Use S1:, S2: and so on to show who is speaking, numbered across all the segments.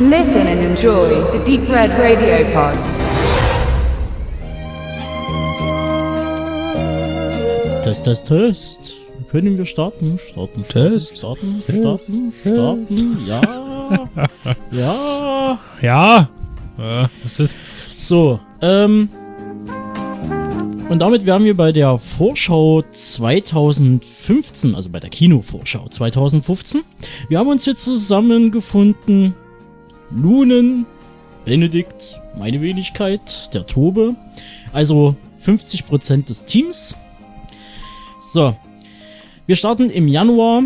S1: Listen and enjoy the Deep Red Radio Pod.
S2: Test, Test, Test. Können wir starten? Starten, starten,
S3: Test.
S2: starten, starten, starten. Ja. ja.
S3: Ja. Äh, was ist?
S2: So, ähm. Und damit wären wir bei der Vorschau 2015, also bei der Kinovorschau 2015. Wir haben uns hier zusammengefunden. Lunen, Benedikt, meine Wenigkeit, der Tobe. Also 50% des Teams. So. Wir starten im Januar.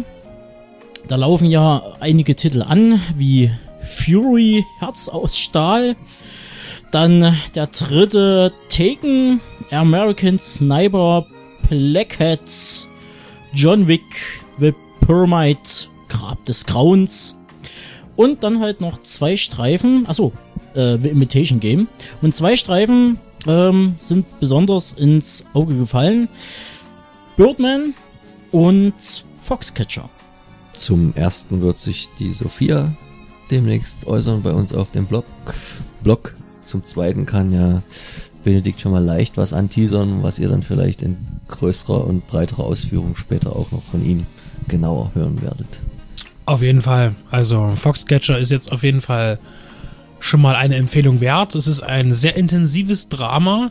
S2: Da laufen ja einige Titel an, wie Fury, Herz aus Stahl. Dann der dritte Taken, American Sniper, Blackheads, John Wick, The Pyramid, Grab des Grauens. Und dann halt noch zwei Streifen, achso, äh, The Imitation Game. Und zwei Streifen ähm, sind besonders ins Auge gefallen. Birdman und Foxcatcher.
S4: Zum ersten wird sich die Sophia demnächst äußern bei uns auf dem Blog. Blog. Zum zweiten kann ja Benedikt schon mal leicht was anteasern, was ihr dann vielleicht in größerer und breiterer Ausführung später auch noch von ihm genauer hören werdet.
S3: Auf jeden Fall. Also Foxcatcher ist jetzt auf jeden Fall schon mal eine Empfehlung wert. Es ist ein sehr intensives Drama.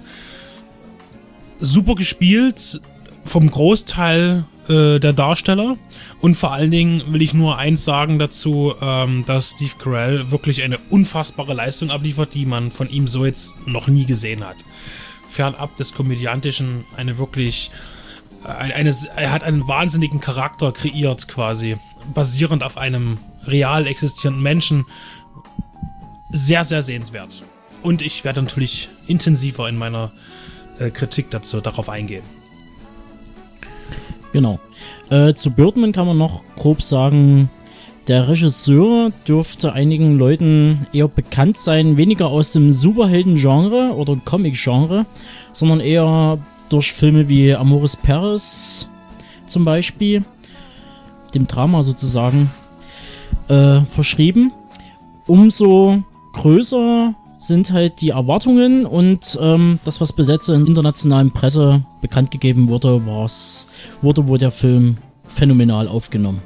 S3: Super gespielt vom Großteil äh, der Darsteller. Und vor allen Dingen will ich nur eins sagen dazu, ähm, dass Steve Carell wirklich eine unfassbare Leistung abliefert, die man von ihm so jetzt noch nie gesehen hat. Fernab des Komödiantischen eine wirklich ein, eine, er hat einen wahnsinnigen Charakter kreiert quasi, basierend auf einem real existierenden Menschen. Sehr, sehr sehenswert. Und ich werde natürlich intensiver in meiner äh, Kritik dazu darauf eingehen.
S2: Genau. Äh, zu Birdman kann man noch grob sagen, der Regisseur dürfte einigen Leuten eher bekannt sein, weniger aus dem Superhelden-Genre oder Comic-Genre, sondern eher durch Filme wie Amoris Paris zum Beispiel, dem Drama sozusagen, äh, verschrieben. Umso größer sind halt die Erwartungen und ähm, das, was besetzt in internationalen Presse bekannt gegeben wurde, war's, wurde wohl der Film phänomenal aufgenommen.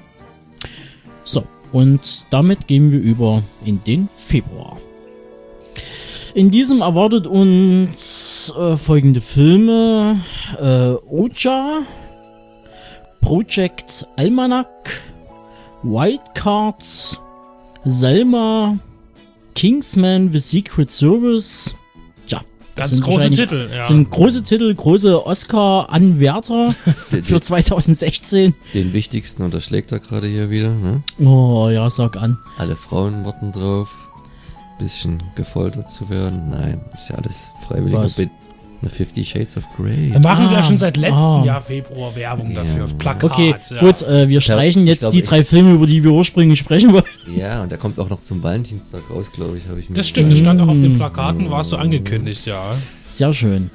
S2: So, und damit gehen wir über in den Februar. In diesem erwartet uns äh, folgende Filme: äh, Oja, Project Almanac, Wildcard, Selma, Kingsman The Secret Service. Tja, das
S3: Ganz
S2: sind
S3: große Titel, ja.
S2: Sind große Titel, große Oscar-Anwärter für 2016.
S4: Den wichtigsten unterschlägt er gerade hier wieder. Ne?
S2: Oh ja, sag an.
S4: Alle Frauen warten drauf, bisschen gefoltert zu werden. Nein, ist ja alles freiwillig. Einer Fifty Shades of Grey.
S3: Wir machen sie ja
S2: Ah,
S3: schon seit letztem
S2: ah.
S3: Jahr Februar Werbung dafür,
S4: Ja.
S3: auf Plakat.
S2: Okay,
S3: ja.
S2: gut, äh, wir streichen
S4: ich
S2: jetzt
S4: glaube,
S2: die drei Filme, über die wir ursprünglich sprechen wollen.
S4: Ja, und der kommt auch noch zum Valentinstag raus, glaube ich, habe ich mir
S3: Das stimmt, das stand auch auf den Plakaten, war es so angekündigt, ja.
S2: Sehr schön.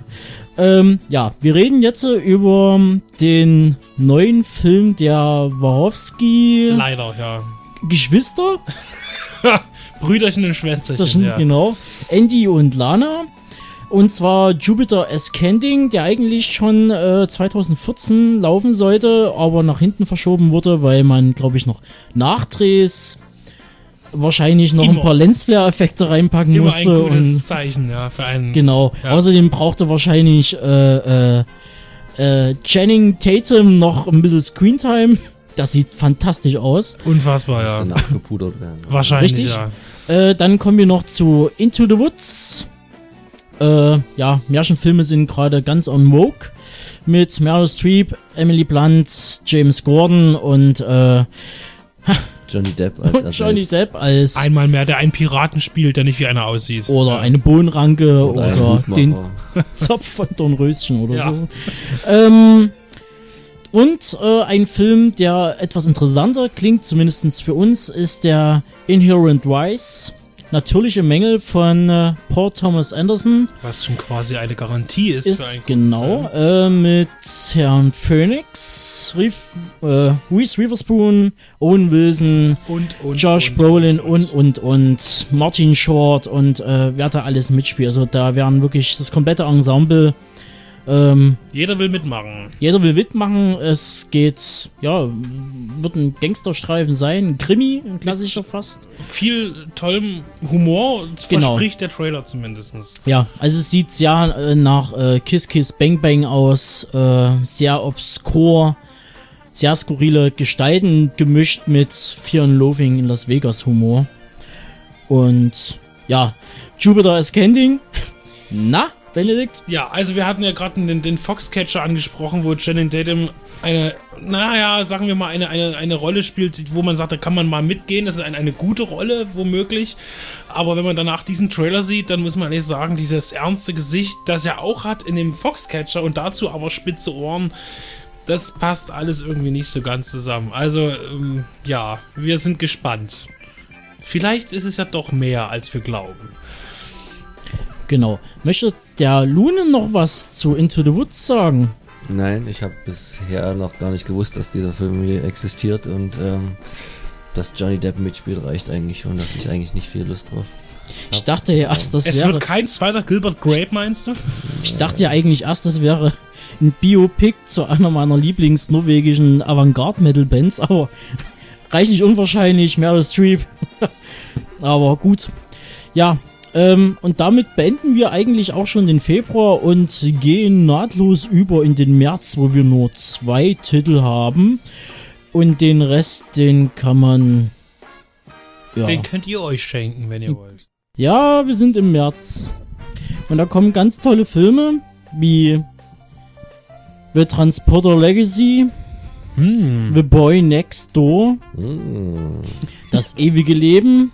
S2: Ähm, ja, wir reden jetzt äh, über den neuen Film der Wachowski
S3: Leider, ja.
S2: Geschwister.
S3: Brüderchen und Schwesterchen,
S2: Schwesterchen,
S3: ja.
S2: genau. Andy und Lana. Und zwar Jupiter Ascending, der eigentlich schon äh, 2014 laufen sollte, aber nach hinten verschoben wurde, weil man, glaube ich, noch Nachdrehs wahrscheinlich noch
S3: Immer.
S2: ein paar Lensflare-Effekte reinpacken
S3: Immer ein
S2: musste.
S3: gutes
S2: und
S3: Zeichen, ja, für einen.
S2: Genau.
S3: Ja.
S2: Außerdem brauchte wahrscheinlich äh, äh, äh, Channing Tatum noch ein bisschen Screentime. Das sieht fantastisch aus.
S3: Unfassbar, ja.
S4: nachgepudert werden.
S3: Wahrscheinlich,
S2: Richtig?
S3: ja.
S2: Äh, dann kommen wir noch zu Into the Woods. Äh, ja, Märchenfilme sind gerade ganz on vogue. Mit Meryl Streep, Emily Blunt, James Gordon und äh,
S4: Johnny Depp als er
S2: Johnny
S4: selbst.
S2: Depp als
S3: Einmal mehr, der einen Piraten spielt, der nicht wie einer aussieht.
S2: oder
S3: ja.
S2: eine Bohnenranke oder,
S4: Hutmacher.
S2: den Zopf von Dornröschen oder
S3: Ja.
S2: so. Ähm, und äh, ein Film, der etwas interessanter klingt, zumindest für uns, ist der Inherent Vice. Natürliche Mängel von äh, Paul Thomas Anderson
S3: Was schon quasi eine Garantie ist, für
S2: ist
S3: einen
S2: genau äh, mit Herrn Phoenix, Reef, äh, Reese Witherspoon, Owen Wilson,
S3: Und, und,
S2: Josh
S3: und,
S2: Brolin und, und, und Martin Short und äh, wer da alles mitspielt. Also da werden wirklich das komplette Ensemble. Ähm,
S3: Jeder will mitmachen.
S2: jeder will mitmachen. Es geht, ja, wird ein Gangsterstreifen sein, ein Krimi, ein klassischer fast.
S3: Viel tollem Humor, das
S2: Genau.
S3: verspricht der Trailer zumindest.
S2: Ja, also es sieht sehr äh, nach äh, Kiss Kiss Bang Bang aus, äh, sehr obskur, sehr skurrile Gestalten gemischt mit Fear and Loathing in Las Vegas Humor. Und ja, Jupiter Ascending. Na, Benedikt?
S3: Ja, also wir hatten ja gerade den, den Foxcatcher angesprochen, wo Channing Tatum eine, naja, sagen wir mal, eine, eine, eine Rolle spielt, wo man sagt, da kann man mal mitgehen. Das ist eine, eine gute Rolle, womöglich. Aber wenn man danach diesen Trailer sieht, dann muss man ehrlich sagen, dieses ernste Gesicht, das er auch hat in dem Foxcatcher und dazu aber spitze Ohren, das passt alles irgendwie nicht so ganz zusammen. Also, ähm, ja, wir sind gespannt. Vielleicht ist es ja doch mehr, als wir glauben.
S2: Genau. Möchte der Lune noch was zu Into the Woods sagen?
S4: Nein, ich habe bisher noch gar nicht gewusst, dass dieser Film hier existiert und ähm, dass Johnny Depp mitspielt, reicht eigentlich schon, dass ich eigentlich nicht viel Lust drauf.
S2: Ich dachte ja erst, das
S3: es
S2: wäre.
S3: wird kein zweiter Gilbert Grape, meinst du?
S2: Ich dachte ja eigentlich erst, das wäre ein Biopic zu einer meiner Lieblings-norwegischen Avantgarde-Metal-Bands, aber reichlich unwahrscheinlich, Meryl Streep. aber gut. Ja, ähm, und damit beenden wir eigentlich auch schon den Februar und gehen nahtlos über in den März, wo wir nur zwei Titel haben. Und den Rest, den kann man. Ja.
S3: Den könnt ihr euch schenken, wenn ihr wollt.
S2: Ja, wir sind im März. Und da kommen ganz tolle Filme wie The Transporter Legacy,
S3: Hm.
S2: The Boy Next Door,
S4: Mm.
S2: Das ewige Leben,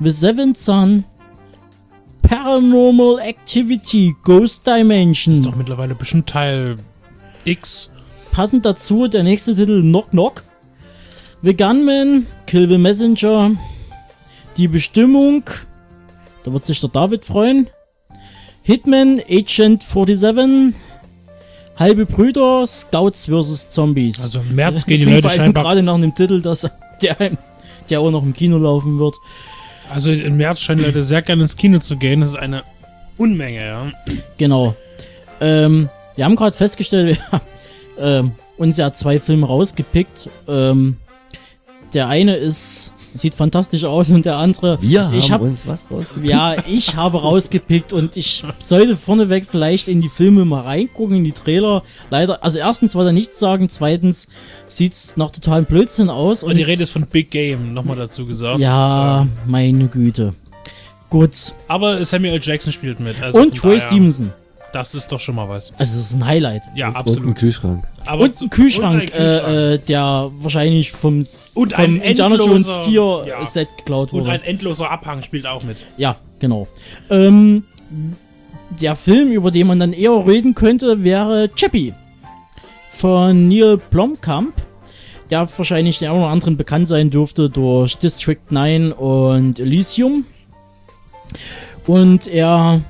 S2: The Seventh Son, Paranormal Activity, Ghost
S3: Das ist
S2: Dimension.
S3: doch mittlerweile bestimmt Teil X.
S2: Passend dazu der nächste Titel Knock Knock, The Gunman, Kill the Messenger, Die Bestimmung, da wird sich der David freuen, Hitman, Agent 47, Halbe Brüder, Scouts vs. Zombies.
S3: Also im März gehen die Leute scheinbar.
S2: gerade nach einem Titel, dass der, der auch noch im Kino laufen wird.
S3: Also im März scheinen Leute sehr gerne ins Kino zu gehen. Das ist eine Unmenge, ja.
S2: Genau. Ähm, wir haben gerade festgestellt, wir haben ähm, uns ja zwei Filme rausgepickt. Ähm, der eine ist, sieht fantastisch aus und der andere.
S4: Wir haben
S2: ich hab,
S4: uns was rausgepickt.
S2: Ja, ich habe rausgepickt und ich sollte vorneweg vielleicht in die Filme mal reingucken, in die Trailer. Leider, also erstens wollte er nichts sagen, zweitens sieht's nach totalem Blödsinn aus.
S3: Und die Rede ist von Big Game, nochmal dazu gesagt.
S2: Ja,
S3: Ähm,
S2: meine Güte. Gut.
S3: aber Samuel. Jackson spielt mit. Also
S2: Und Troy
S3: daher,
S2: Stevenson.
S3: Das ist doch schon mal was.
S2: Also das ist ein Highlight.
S3: Ja,
S4: Und ein
S3: absolut.
S4: Kühlschrank.
S3: Aber
S2: und ein Kühlschrank,
S3: und ein Kühlschrank.
S2: Äh, äh, der wahrscheinlich vom,
S3: Und
S2: vom
S3: ein
S2: Indiana Jones
S3: endloser-
S2: 4
S3: ja.
S2: Set geklaut
S3: und
S2: wurde.
S3: ein endloser Abhang spielt auch mit.
S2: ja, genau. Ähm, der Film, über den man dann eher reden könnte, wäre Chappie von Neil Blomkamp, der wahrscheinlich der einen oder anderen bekannt sein dürfte durch District 9 und Elysium. Und er,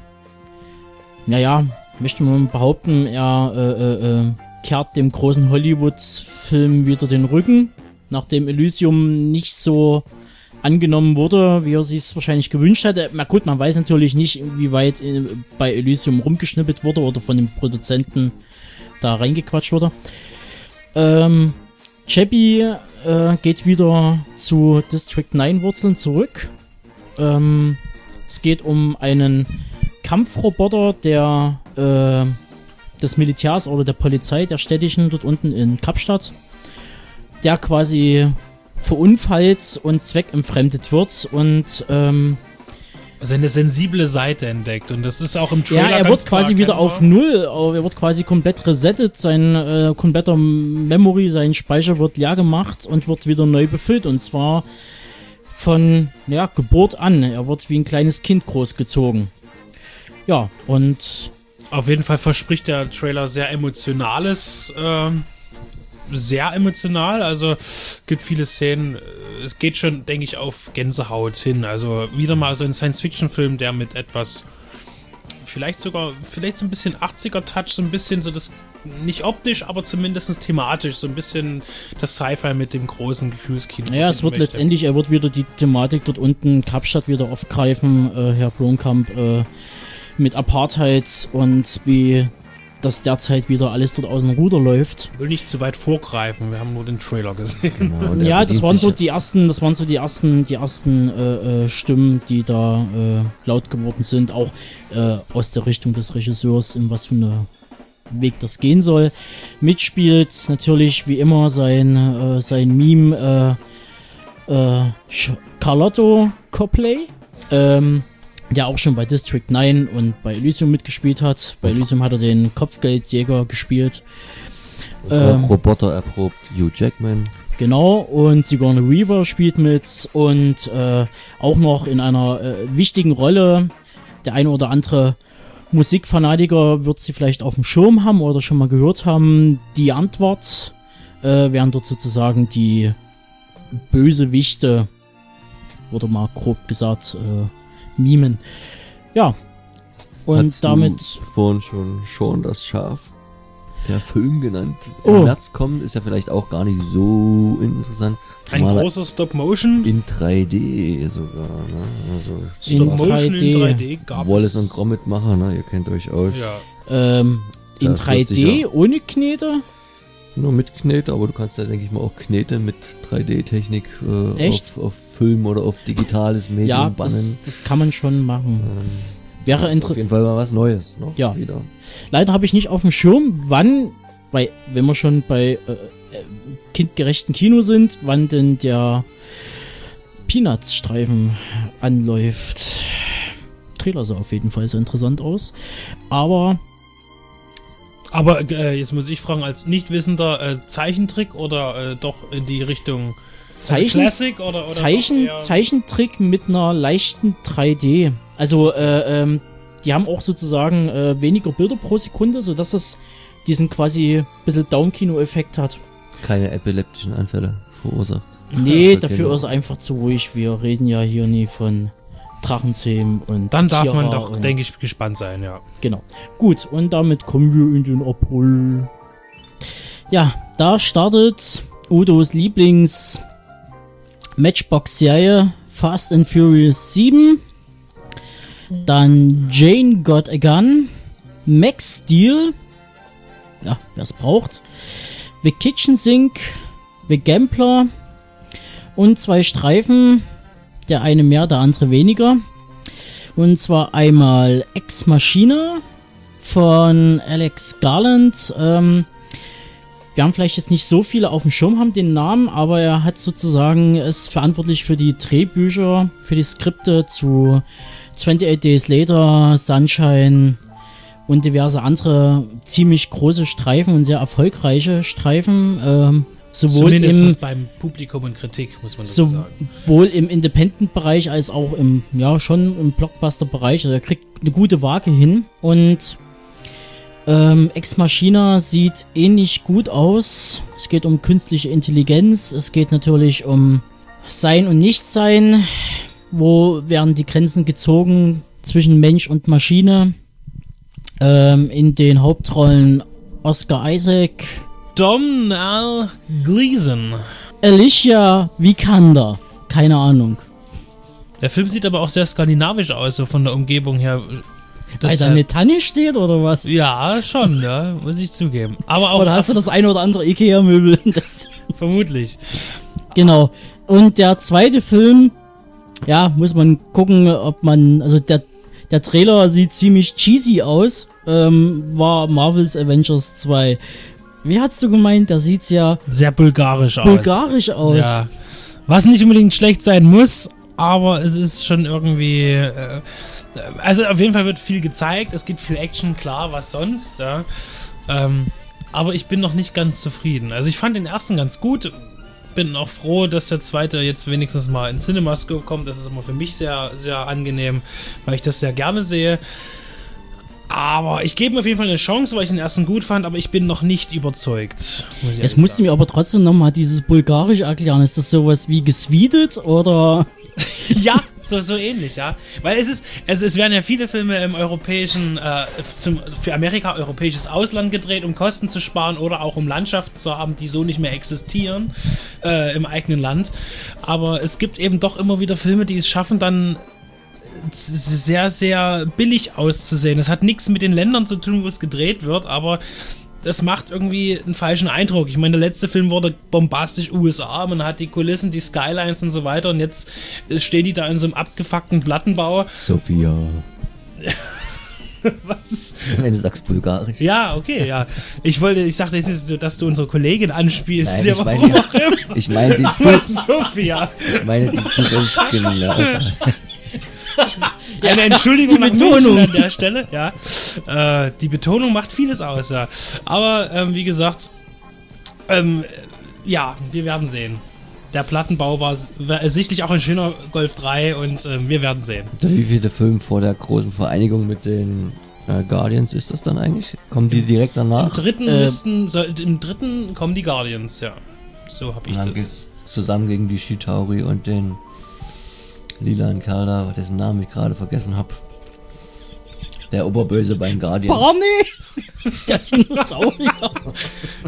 S2: naja, möchte man behaupten, er äh, äh, äh, kehrt dem großen Hollywood-Film wieder den Rücken, nachdem Elysium nicht so angenommen wurde, wie er sich wahrscheinlich gewünscht hätte. Na gut, man weiß natürlich nicht, wie weit äh, bei Elysium rumgeschnippelt wurde oder von dem Produzenten da reingequatscht wurde. Ähm, Chappie äh, geht wieder zu District 9 Wurzeln zurück. Ähm, es geht um einen Kampfroboter der äh, des Militärs oder der Polizei der städtischen dort unten in Kapstadt, der quasi verunfallt und zweckentfremdet wird und ähm,
S3: Also eine sensible Seite entdeckt. Und das ist auch im
S2: ja,
S3: Trailer
S2: er
S3: ganz
S2: wird quasi wieder auf. Null, er wird quasi komplett resettet, sein äh, kompletter Memory, sein Speicher wird leer gemacht und wird wieder neu befüllt und zwar von ja, Geburt an. Er wird wie ein kleines Kind großgezogen. Ja, und
S3: Auf jeden Fall verspricht der Trailer sehr emotionales, ähm, sehr emotional. Also gibt viele Szenen, es geht schon, denke ich, auf Gänsehaut hin. Also wieder mal so ein Science-Fiction-Film, der mit etwas, vielleicht sogar, vielleicht so ein bisschen 80er-Touch, so ein bisschen so das, nicht optisch, aber zumindest thematisch, so ein bisschen das Sci-Fi mit dem großen Gefühlskino.
S2: Naja, es wird letztendlich, er wird wieder die Thematik dort unten Kapstadt wieder aufgreifen, äh, Herr Blomkamp, äh, mit Apartheid und wie das derzeit wieder alles dort aus dem Ruder läuft.
S3: Ich will nicht zu weit vorgreifen, wir haben nur den Trailer gesehen.
S4: Genau,
S2: Ja, das waren so die ersten, das waren so die ersten, die ersten äh, äh, Stimmen, die da äh, laut geworden sind, auch äh, aus der Richtung des Regisseurs, in was für eine Weg das gehen soll. Mitspielt natürlich wie immer sein äh, sein Meme äh, äh, Carlotto Copley, ähm, der auch schon bei District 9 und bei Elysium mitgespielt hat. Bei Elysium hat er den Kopfgeldjäger gespielt. ähm,
S4: Roboter erprobt Hugh Jackman.
S2: Genau, und Sigourney Weaver spielt mit und äh, auch noch in einer äh, wichtigen Rolle. Der eine oder andere Musikfanatiker wird sie vielleicht auf dem Schirm haben oder schon mal gehört haben. Die Antwort äh, wären dort sozusagen die Bösewichte, oder mal grob gesagt, äh, Mimen. Ja, und
S4: Hast
S2: damit
S4: du vorhin schon schon das Schaf der Film genannt.
S2: Oh.
S4: Im März kommt, ist ja vielleicht auch gar nicht so interessant.
S3: Ein
S4: er
S3: großer Stop-Motion.
S4: in 3D sogar, ne? Also
S2: In
S3: Stop-Motion in
S2: 3D.
S3: 3D gab
S4: Wallace
S3: es.
S4: und Gromit Macher, ne? Ihr kennt euch aus.
S3: Ja.
S2: ähm, in
S4: Das wird
S2: 3D
S4: sicher-
S2: ohne Knete.
S4: Nur mit Knete, aber du kannst ja, denke ich mal, auch Knete mit 3D-Technik äh, auf, auf Film oder auf digitales Medium
S2: Ja,
S4: bannen.
S2: das, das kann man schon machen.
S4: Ähm,
S2: Wäre
S4: ist auf
S2: interessant.
S4: jeden Fall mal was Neues, ne?
S2: Ja.
S4: Wieder.
S2: Leider habe ich nicht auf dem Schirm, wann, weil, wenn wir schon bei äh, äh, kindgerechten Kino sind, wann denn der Peanuts-Streifen anläuft. Trailer sah auf jeden Fall sehr interessant aus. Aber
S3: Aber äh, jetzt muss ich fragen, als Nichtwissender, äh, Zeichentrick oder äh, doch in die Richtung
S2: Zeichen,
S3: also Classic oder, oder
S2: Zeichen, Zeichentrick mit einer leichten 3D. Also, äh, ähm, die haben auch sozusagen äh, weniger Bilder pro Sekunde, sodass es diesen quasi ein bisschen Down-Kino-Effekt hat.
S4: Keine epileptischen Anfälle verursacht.
S2: Nee,
S4: Ja,
S2: dafür
S4: genau.
S2: ist er einfach zu ruhig. Wir reden ja hier nie von Drachenzähmen und.
S3: Dann darf man
S2: Kira
S3: doch,
S2: und-
S3: denke ich, gespannt sein, ja.
S2: Genau. Gut, und damit kommen wir in den April. Ja, da startet Udos Lieblings Matchbox-Serie Fast and Furious 7. Dann Jane Got a Gun. Max Steel. Ja, wer es braucht. The Kitchen Sink. The Gambler. Und zwei Streifen. Der eine mehr, der andere weniger. Und zwar einmal Ex Machina von Alex Garland. Ähm, wir haben vielleicht jetzt nicht so viele auf dem Schirm, haben den Namen, aber er hat sozusagen ist verantwortlich für die Drehbücher, für die Skripte zu 28 Days Later, Sunshine und diverse andere ziemlich große Streifen und sehr erfolgreiche Streifen. Ähm, sowohl im,
S3: Zumindest beim Publikum und Kritik, muss man dazu sagen.
S2: sowohl im Independent-Bereich als auch im, ja, schon im Blockbuster-Bereich. Also er kriegt eine gute Waage hin. Und ähm, Ex Machina sieht ähnlich gut aus. Es geht um künstliche Intelligenz. Es geht natürlich um Sein und Nichtsein. Wo werden die Grenzen gezogen zwischen Mensch und Maschine? Ähm, in den Hauptrollen Oscar Isaac,
S3: Domhnall Gleeson.
S2: Alicia Vikander. Keine Ahnung.
S3: Der Film sieht aber auch sehr skandinavisch aus, so von der Umgebung her.
S2: Weil da eine Tanne steht oder was?
S3: ja, schon, ja, muss ich zugeben. Aber auch
S2: Oder hast du das ein oder andere Ikea-Möbel entdeckt?
S3: vermutlich.
S2: genau. Und der zweite Film, ja, muss man gucken, ob man, also der, der Trailer sieht ziemlich cheesy aus, ähm, war Marvel's Avengers 2. Wie hast du gemeint? Der sieht ja
S3: Sehr bulgarisch aus.
S2: bulgarisch aus.
S3: Ja. Was nicht unbedingt schlecht sein muss, aber es ist schon irgendwie. Äh, also auf jeden Fall wird viel gezeigt, es gibt viel Action, klar, was sonst, ja. Ähm, aber ich bin noch nicht ganz zufrieden. Also ich fand den ersten ganz gut. Bin auch froh, dass der zweite jetzt wenigstens mal in CinemaScope kommt. Das ist immer für mich sehr, sehr angenehm, weil ich das sehr gerne sehe. Aber ich gebe ihm auf jeden Fall eine Chance, weil ich den ersten gut fand, aber ich bin noch nicht überzeugt. Muss
S2: Jetzt musst du mir aber trotzdem nochmal dieses Bulgarisch erklären. Ist das sowas wie gesweetet oder?
S3: Ja, so, so ähnlich, ja. Weil es ist, es, es werden ja viele Filme im europäischen, äh, zum, für Amerika europäisches Ausland gedreht, um Kosten zu sparen oder auch um Landschaften zu haben, die so nicht mehr existieren äh, im eigenen Land. Aber es gibt eben doch immer wieder Filme, die es schaffen, dann sehr, sehr billig auszusehen. Das hat nichts mit den Ländern zu tun, wo es gedreht wird, aber das macht irgendwie einen falschen Eindruck. Ich meine, der letzte Film wurde bombastisch USA, man hat die Kulissen, die Skylines und so weiter und jetzt äh, stehen die da in so einem abgefuckten Plattenbau.
S4: Sophia.
S3: Was?
S4: Wenn du sagst bulgarisch.
S3: Ja, okay, ja. Ich wollte, ich dachte, dass du unsere Kollegin anspielst.
S4: Nein,
S3: ja,
S4: ich meine, ich meine die,
S3: Aber
S4: Zu
S3: Sophia.
S4: ich meine die zufällig genau.
S3: Eine Entschuldigung
S2: Die
S3: nach
S2: Betonung.
S3: München an der Stelle, ja. Äh, die Betonung macht vieles aus, ja. Aber ähm, wie gesagt, ähm, ja, wir werden sehen. Der Plattenbau war, war sichtlich auch ein schöner Golf 3 und ähm, wir werden sehen.
S4: Wie viele Film vor der großen Vereinigung mit den äh, Guardians ist das dann eigentlich? Kommen die direkt
S3: Im
S4: danach?
S3: dritten
S2: Äh,
S3: müssten, soll, im dritten kommen die Guardians, ja. So habe ich
S4: dann
S3: das.
S4: geht's zusammen gegen die Shitauri und den lilanen Kerl da, dessen Namen ich gerade vergessen habe. Der Oberböse beim Guardians.
S2: Barney! Der Dinosaurier.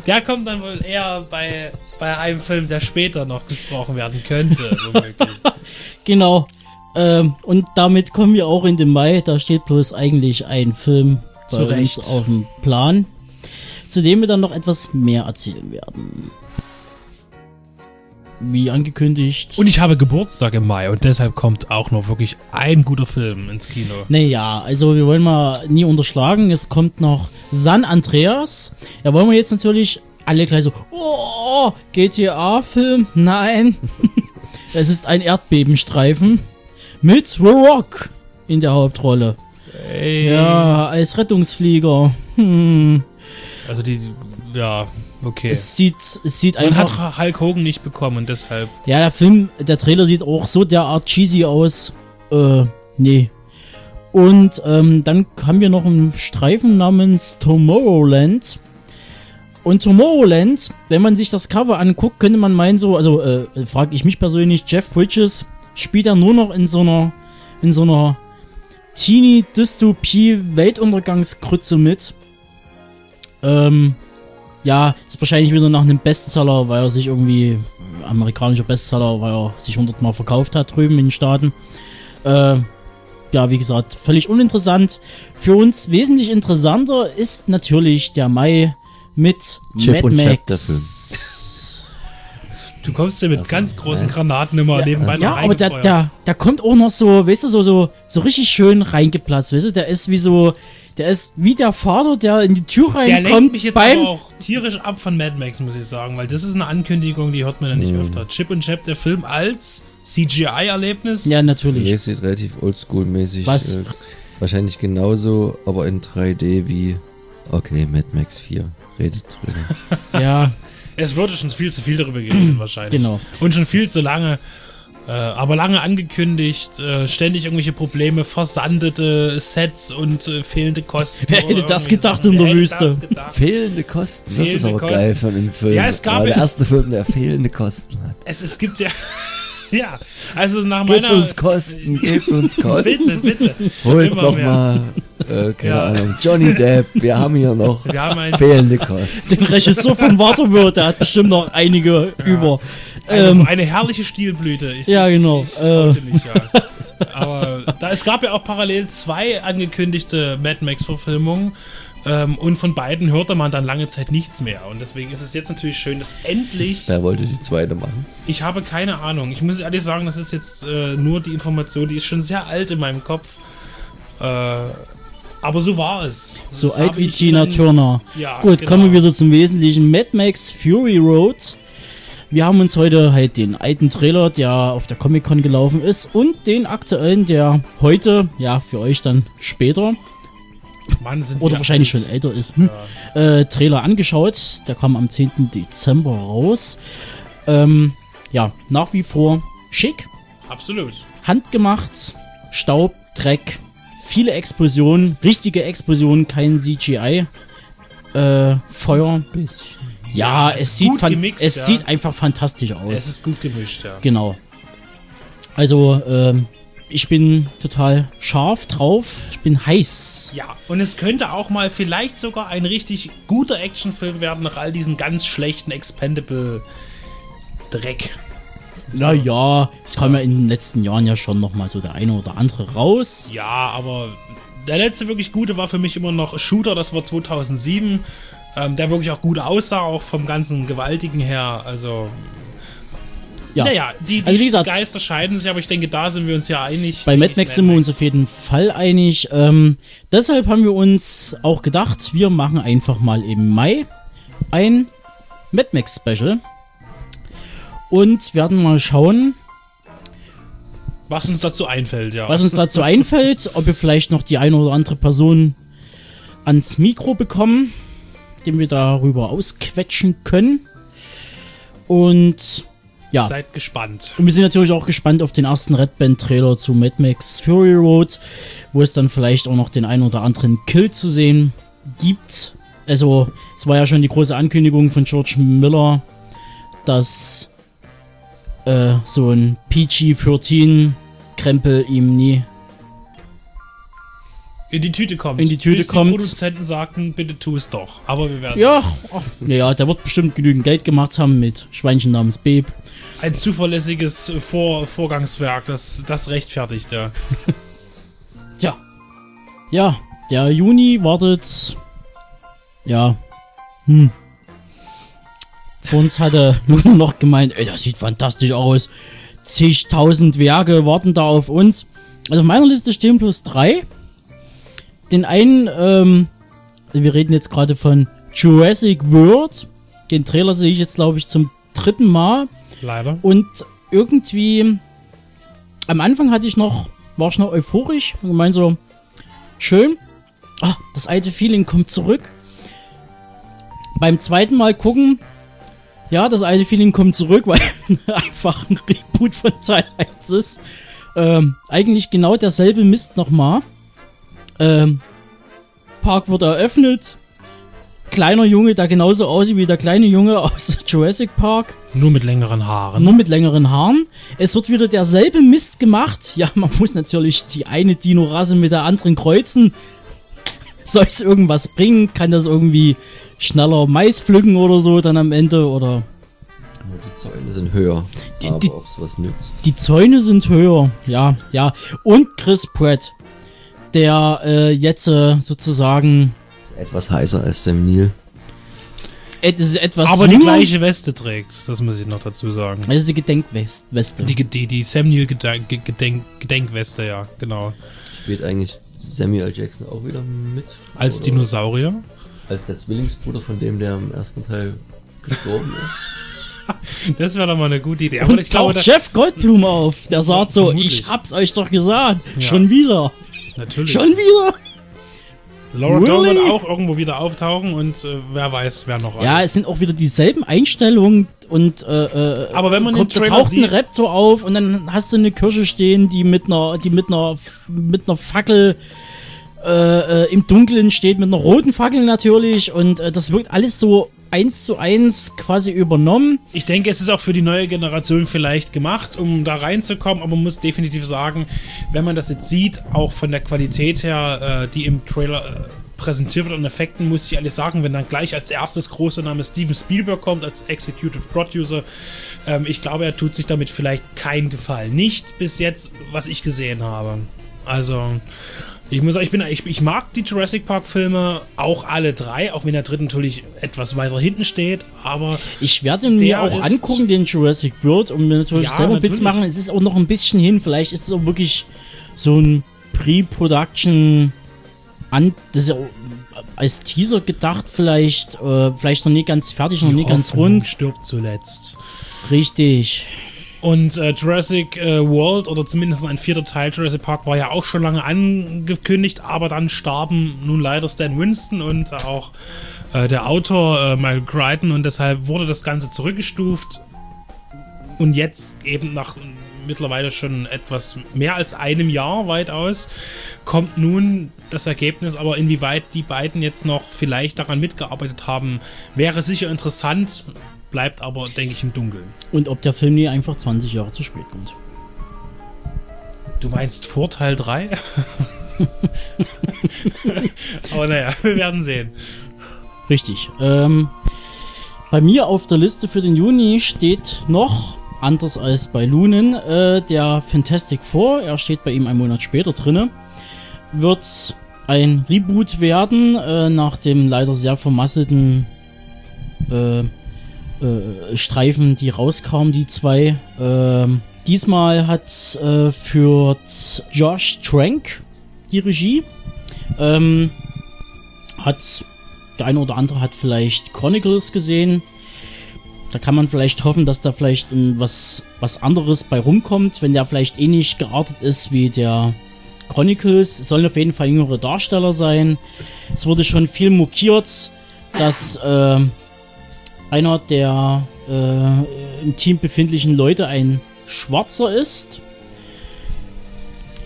S3: Der kommt dann wohl eher bei, bei einem Film, der später noch besprochen werden könnte, womöglich.
S2: Genau. Ähm, und damit kommen wir auch in den Mai. Da steht bloß eigentlich ein Film bei
S3: Zu Recht.
S2: uns auf dem Plan, zu dem wir dann noch etwas mehr erzählen werden. Wie angekündigt.
S3: Und ich habe Geburtstag im Mai und deshalb kommt auch noch wirklich ein guter Film ins Kino.
S2: Naja, also wir wollen mal nie unterschlagen. Es kommt noch San Andreas. Da wollen wir jetzt natürlich alle gleich so, oh, GTA-Film? Nein. es ist ein Erdbebenstreifen mit The Rock in der Hauptrolle.
S3: Ey.
S2: Ja, als Rettungsflieger. Hm.
S3: Also die, ja, okay.
S2: Es sieht, es sieht
S3: Man
S2: einfach.
S3: hat Hulk Hogan nicht bekommen und deshalb.
S2: Ja, der Film, der Trailer sieht auch so derart cheesy aus. Äh, nee. Und ähm, dann haben wir noch einen Streifen namens Tomorrowland. Und Tomorrowland, wenn man sich das Cover anguckt, könnte man meinen so, also äh, frage ich mich persönlich, Jeff Bridges spielt ja nur noch in so einer, in so einer Teenie-Dystopie-Weltuntergangskrütze mit. Ähm, ja, ist wahrscheinlich wieder nach einem Bestseller, weil er sich irgendwie, amerikanischer Bestseller, weil er sich hundertmal verkauft hat drüben in den Staaten. Äh, ja, wie gesagt, völlig uninteressant. Für uns wesentlich interessanter ist natürlich der Mai mit
S4: Chip
S2: Mad Max.
S4: Der.
S3: Du kommst ja mit
S4: Also,
S3: ganz großen
S4: ja.
S3: Granaten immer nebenbei
S4: also-
S2: Ja, aber der,
S3: reingefeuert.
S2: der, der kommt auch noch so, weißt du, so, so, so richtig schön reingeplatzt, weißt du, der ist wie so, der ist wie der Vater, der in die Tür
S3: Der
S2: reinkommt
S3: lenkt mich jetzt
S2: beim,
S3: aber auch tierisch ab von Mad Max, muss ich sagen, weil das ist eine Ankündigung, die hört man ja nicht
S4: Mhm.
S3: öfter. Chip und Chap, der Film als CGI-Erlebnis.
S2: ja, natürlich.
S4: Nee, sieht relativ oldschool-mäßig.
S2: Was?
S4: Äh, wahrscheinlich genauso, aber in 3D wie. Okay, Mad Max 4. Redet drüber.
S2: Ja,
S3: Es wurde schon viel zu viel darüber geredet, wahrscheinlich.
S2: genau.
S3: Und schon viel zu lange. Äh, aber lange angekündigt, äh, ständig irgendwelche Probleme, versandete Sets und äh, fehlende Kosten.
S2: Wer hätte das gedacht
S3: Sachen.
S2: in der Wüste?
S4: fehlende Kosten. Das ist
S3: Fehlende
S4: aber geil
S3: Kosten.
S4: für einen Film.
S3: Ja, es gab
S4: War der erste Film, der fehlende Kosten hat.
S3: Es, es gibt ja. ja, also nach
S4: Gebt
S3: meiner.
S4: uns Kosten, gebt uns Kosten.
S3: Bitte, bitte.
S4: Holt
S3: Immer
S4: noch
S3: mehr.
S4: mal, äh, keine
S3: Ja.
S4: Ahnung, Johnny Depp. Wir haben hier noch
S3: Wir haben
S4: fehlende Kosten.
S2: Den Regisseur von Waterworld, der hat bestimmt noch einige über.
S3: eine,
S2: Ähm,
S3: eine herrliche Stilblüte. Ich,
S2: Ja, genau.
S3: Ich, ich,
S2: Äh.
S3: nicht, ja. Aber da, es gab ja auch parallel zwei angekündigte Mad Max-Verfilmungen. Ähm, und von beiden hörte man dann lange Zeit nichts mehr. Und deswegen ist es jetzt natürlich schön, dass endlich.
S4: Wer wollte die zweite machen?
S3: Ich habe keine Ahnung. Ich muss ehrlich sagen, das ist jetzt äh, nur die Information, die ist schon sehr alt in meinem Kopf. Äh, aber so war es.
S2: so
S3: Das
S2: alt wie Tina
S3: dann-
S2: Turner.
S3: Ja,
S2: Gut,
S3: genau.
S2: kommen wir wieder zum Wesentlichen. Mad Max Fury Road. Wir haben uns heute halt den alten Trailer, der auf der Comic-Con gelaufen ist, und den aktuellen, der heute, ja, für euch dann später,
S3: Mann,
S2: oder wahrscheinlich schon älter ist, hm, äh, Trailer angeschaut. Der kam am 10. Dezember raus. Ähm, ja, nach wie vor schick,
S3: Absolut.
S2: handgemacht, Staub, Dreck, viele Explosionen, richtige Explosionen, kein CGI. Äh, Feuer. Ja,
S3: es
S2: es, sieht,
S3: gemixt,
S2: es
S3: ja.
S2: sieht einfach fantastisch aus.
S3: Es ist gut gemischt, ja.
S2: Genau. Also, ähm, ich bin total scharf drauf. Ich bin heiß.
S3: Ja, und es könnte auch mal vielleicht sogar ein richtig guter Actionfilm werden nach all diesen ganz schlechten Expendable Dreck.
S2: Naja, es kam ja in den letzten Jahren ja schon noch mal so der eine oder andere raus.
S3: Ja, aber der letzte wirklich gute war für mich immer noch Shooter, das war 2007, ähm, der wirklich auch gut aussah, auch vom ganzen Gewaltigen her. Also,
S2: Ja.
S3: naja, die, die
S2: Also gesagt-
S3: Geister scheiden sich, aber ich denke, da sind wir uns ja einig.
S2: Bei Mad Max sind wir uns auf jeden Fall einig. Ähm, deshalb haben wir uns auch gedacht, wir machen einfach mal im Mai ein Mad Max Special. Und werden mal schauen,
S3: Was uns dazu einfällt, ja.
S2: was uns dazu einfällt, ob wir vielleicht noch die eine oder andere Person ans Mikro bekommen, den wir darüber ausquetschen können. Und ja.
S3: Seid gespannt.
S2: Und wir sind natürlich auch gespannt auf den ersten Red Band Trailer zu Mad Max Fury Road, wo es dann vielleicht auch noch den ein oder anderen Kill zu sehen gibt. Also, es war ja schon die große Ankündigung von George Miller, dass äh, so ein PG-13 Krempel ihm nie.
S3: In die Tüte kommt.
S2: In die Tüte
S3: Bis
S2: kommt.
S3: Die Produzenten sagten, bitte tu es doch. Aber wir werden.
S2: Ja, ach, ja, der wird bestimmt genügend Geld gemacht haben mit Schweinchen namens Babe.
S3: Ein zuverlässiges Vor Vorgangswerk, das, das rechtfertigt, ja.
S2: Tja. Ja, der Juni wartet. Ja. Hm. Vor uns hatte Luna noch gemeint, ey, das sieht fantastisch aus. Zigtausend Werke warten da auf uns. Also auf meiner Liste stehen bloß drei. Den einen, ähm, also wir reden jetzt gerade von Jurassic World. Den Trailer sehe ich jetzt, glaube ich, zum dritten Mal.
S3: Leider.
S2: Und irgendwie am Anfang hatte ich noch, war ich noch euphorisch und gemeint so, schön, ah, das alte Feeling kommt zurück. Beim zweiten Mal gucken, ja, das alte Feeling kommt zurück, weil einfach ein Reboot von Teil 1 ist. Ähm, eigentlich genau derselbe Mist nochmal. Ähm, Park wird eröffnet. Kleiner Junge, der genauso aussieht wie der kleine Junge aus Jurassic Park.
S3: Nur mit längeren Haaren.
S2: Nur mit längeren Haaren. Es wird wieder derselbe Mist gemacht. Ja, man muss natürlich die eine Dino-Rasse mit der anderen kreuzen. Soll es irgendwas bringen? Kann das irgendwie schneller Mais pflücken oder so dann am Ende? Oder
S4: die Zäune sind höher.
S2: Die-
S4: aber
S2: die-
S4: ob's was nützt.
S2: die Zäune sind höher. Ja, ja. Und Chris Pratt, der äh, jetzt äh, sozusagen
S4: Ist etwas heißer als Sam Neill.
S2: et etwas
S3: aber die gleiche Weste trägt, das muss ich noch dazu sagen.
S2: Das ist die Gedenkweste.
S3: Die, die, die Sam Neill Gedenk, Gedenk, Gedenkweste, ja, genau.
S4: Spielt eigentlich Samuel Jackson auch wieder mit?
S3: Als
S4: Oder
S3: Dinosaurier.
S4: Als der Zwillingsbruder von dem, der im ersten Teil gestorben ist.
S3: Das wäre doch mal eine gute Idee. Aber
S2: Und
S3: ich glaube,
S2: Jeff Goldblum auf. Der sagt so,
S3: vermutlich.
S2: ich hab's euch doch gesagt.
S3: Ja.
S2: Schon wieder.
S3: Natürlich.
S2: Schon wieder.
S3: Laura Dern
S2: Really?
S3: wird auch irgendwo wieder auftauchen und äh, wer weiß, wer noch
S2: Ja,
S3: alles.
S2: es sind auch wieder dieselben Einstellungen und äh, äh,
S3: Aber wenn man den
S2: kommt, da
S3: Trailer
S2: taucht ein
S3: sieht-
S2: Raptor auf und dann hast du eine Kirche stehen, die mit einer, die mit einer, mit einer Fackel äh, äh, im Dunkeln steht, mit einer roten Fackel natürlich und äh, das wirkt alles so eins zu eins quasi übernommen.
S3: Ich denke, es ist auch für die neue Generation vielleicht gemacht, um da reinzukommen, aber man muss definitiv sagen, wenn man das jetzt sieht, auch von der Qualität her, äh, die im Trailer äh, präsentiert wird an Effekten, muss ich ehrlich sagen, wenn dann gleich als erstes großer Name Steven Spielberg kommt als Executive Producer, ähm, ich glaube, er tut sich damit vielleicht keinen Gefallen. Nicht bis jetzt, was ich gesehen habe. Also, ich muss sagen, ich, bin, ich, ich mag die Jurassic Park Filme, auch alle drei, auch wenn der dritte natürlich etwas weiter hinten steht, aber
S2: Ich werde mir auch angucken, den Jurassic World, um mir natürlich
S3: Ja,
S2: selber ein Bits
S3: natürlich.
S2: machen. Es ist auch noch ein bisschen hin. Vielleicht ist es auch wirklich so ein Pre-Production an, das ist ja auch als Teaser gedacht, vielleicht, äh, vielleicht noch nie ganz fertig, noch
S3: die
S2: nie ganz
S3: Hoffnung
S2: rund.
S3: stirbt zuletzt.
S2: Richtig.
S3: Und äh, Jurassic äh, World oder zumindest ein vierter Teil Jurassic Park war ja auch schon lange angekündigt, aber dann starben nun leider Stan Winston und auch äh, der Autor äh, Michael Crichton und deshalb wurde das Ganze zurückgestuft und jetzt eben nach mittlerweile schon etwas mehr als einem Jahr weit aus, kommt nun das Ergebnis, aber inwieweit die beiden jetzt noch vielleicht daran mitgearbeitet haben, wäre sicher interessant, bleibt aber, denke ich, im Dunkeln.
S2: Und ob der Film nie einfach 20 Jahre zu spät kommt.
S3: Du meinst Vorteil 3? aber naja, wir werden sehen.
S2: Richtig. Ähm, bei mir auf der Liste für den Juni steht noch, anders als bei Lunen, äh, der Fantastic Four. Er steht bei ihm einen Monat später drinne. Wird ein Reboot werden, äh, nach dem leider sehr vermasselten äh, äh, Streifen, die rauskamen, die zwei. Ähm, diesmal hat äh, führt Josh Trank die Regie. Ähm, hat der eine oder andere hat vielleicht Chronicles gesehen. Da kann man vielleicht hoffen, dass da vielleicht was, was anderes bei rumkommt, wenn der vielleicht ähnlich geartet ist wie der Chronicles. Es sollen auf jeden Fall jüngere Darsteller sein. Es wurde schon viel mokiert, dass äh, einer der äh, im Team befindlichen Leute ein Schwarzer ist.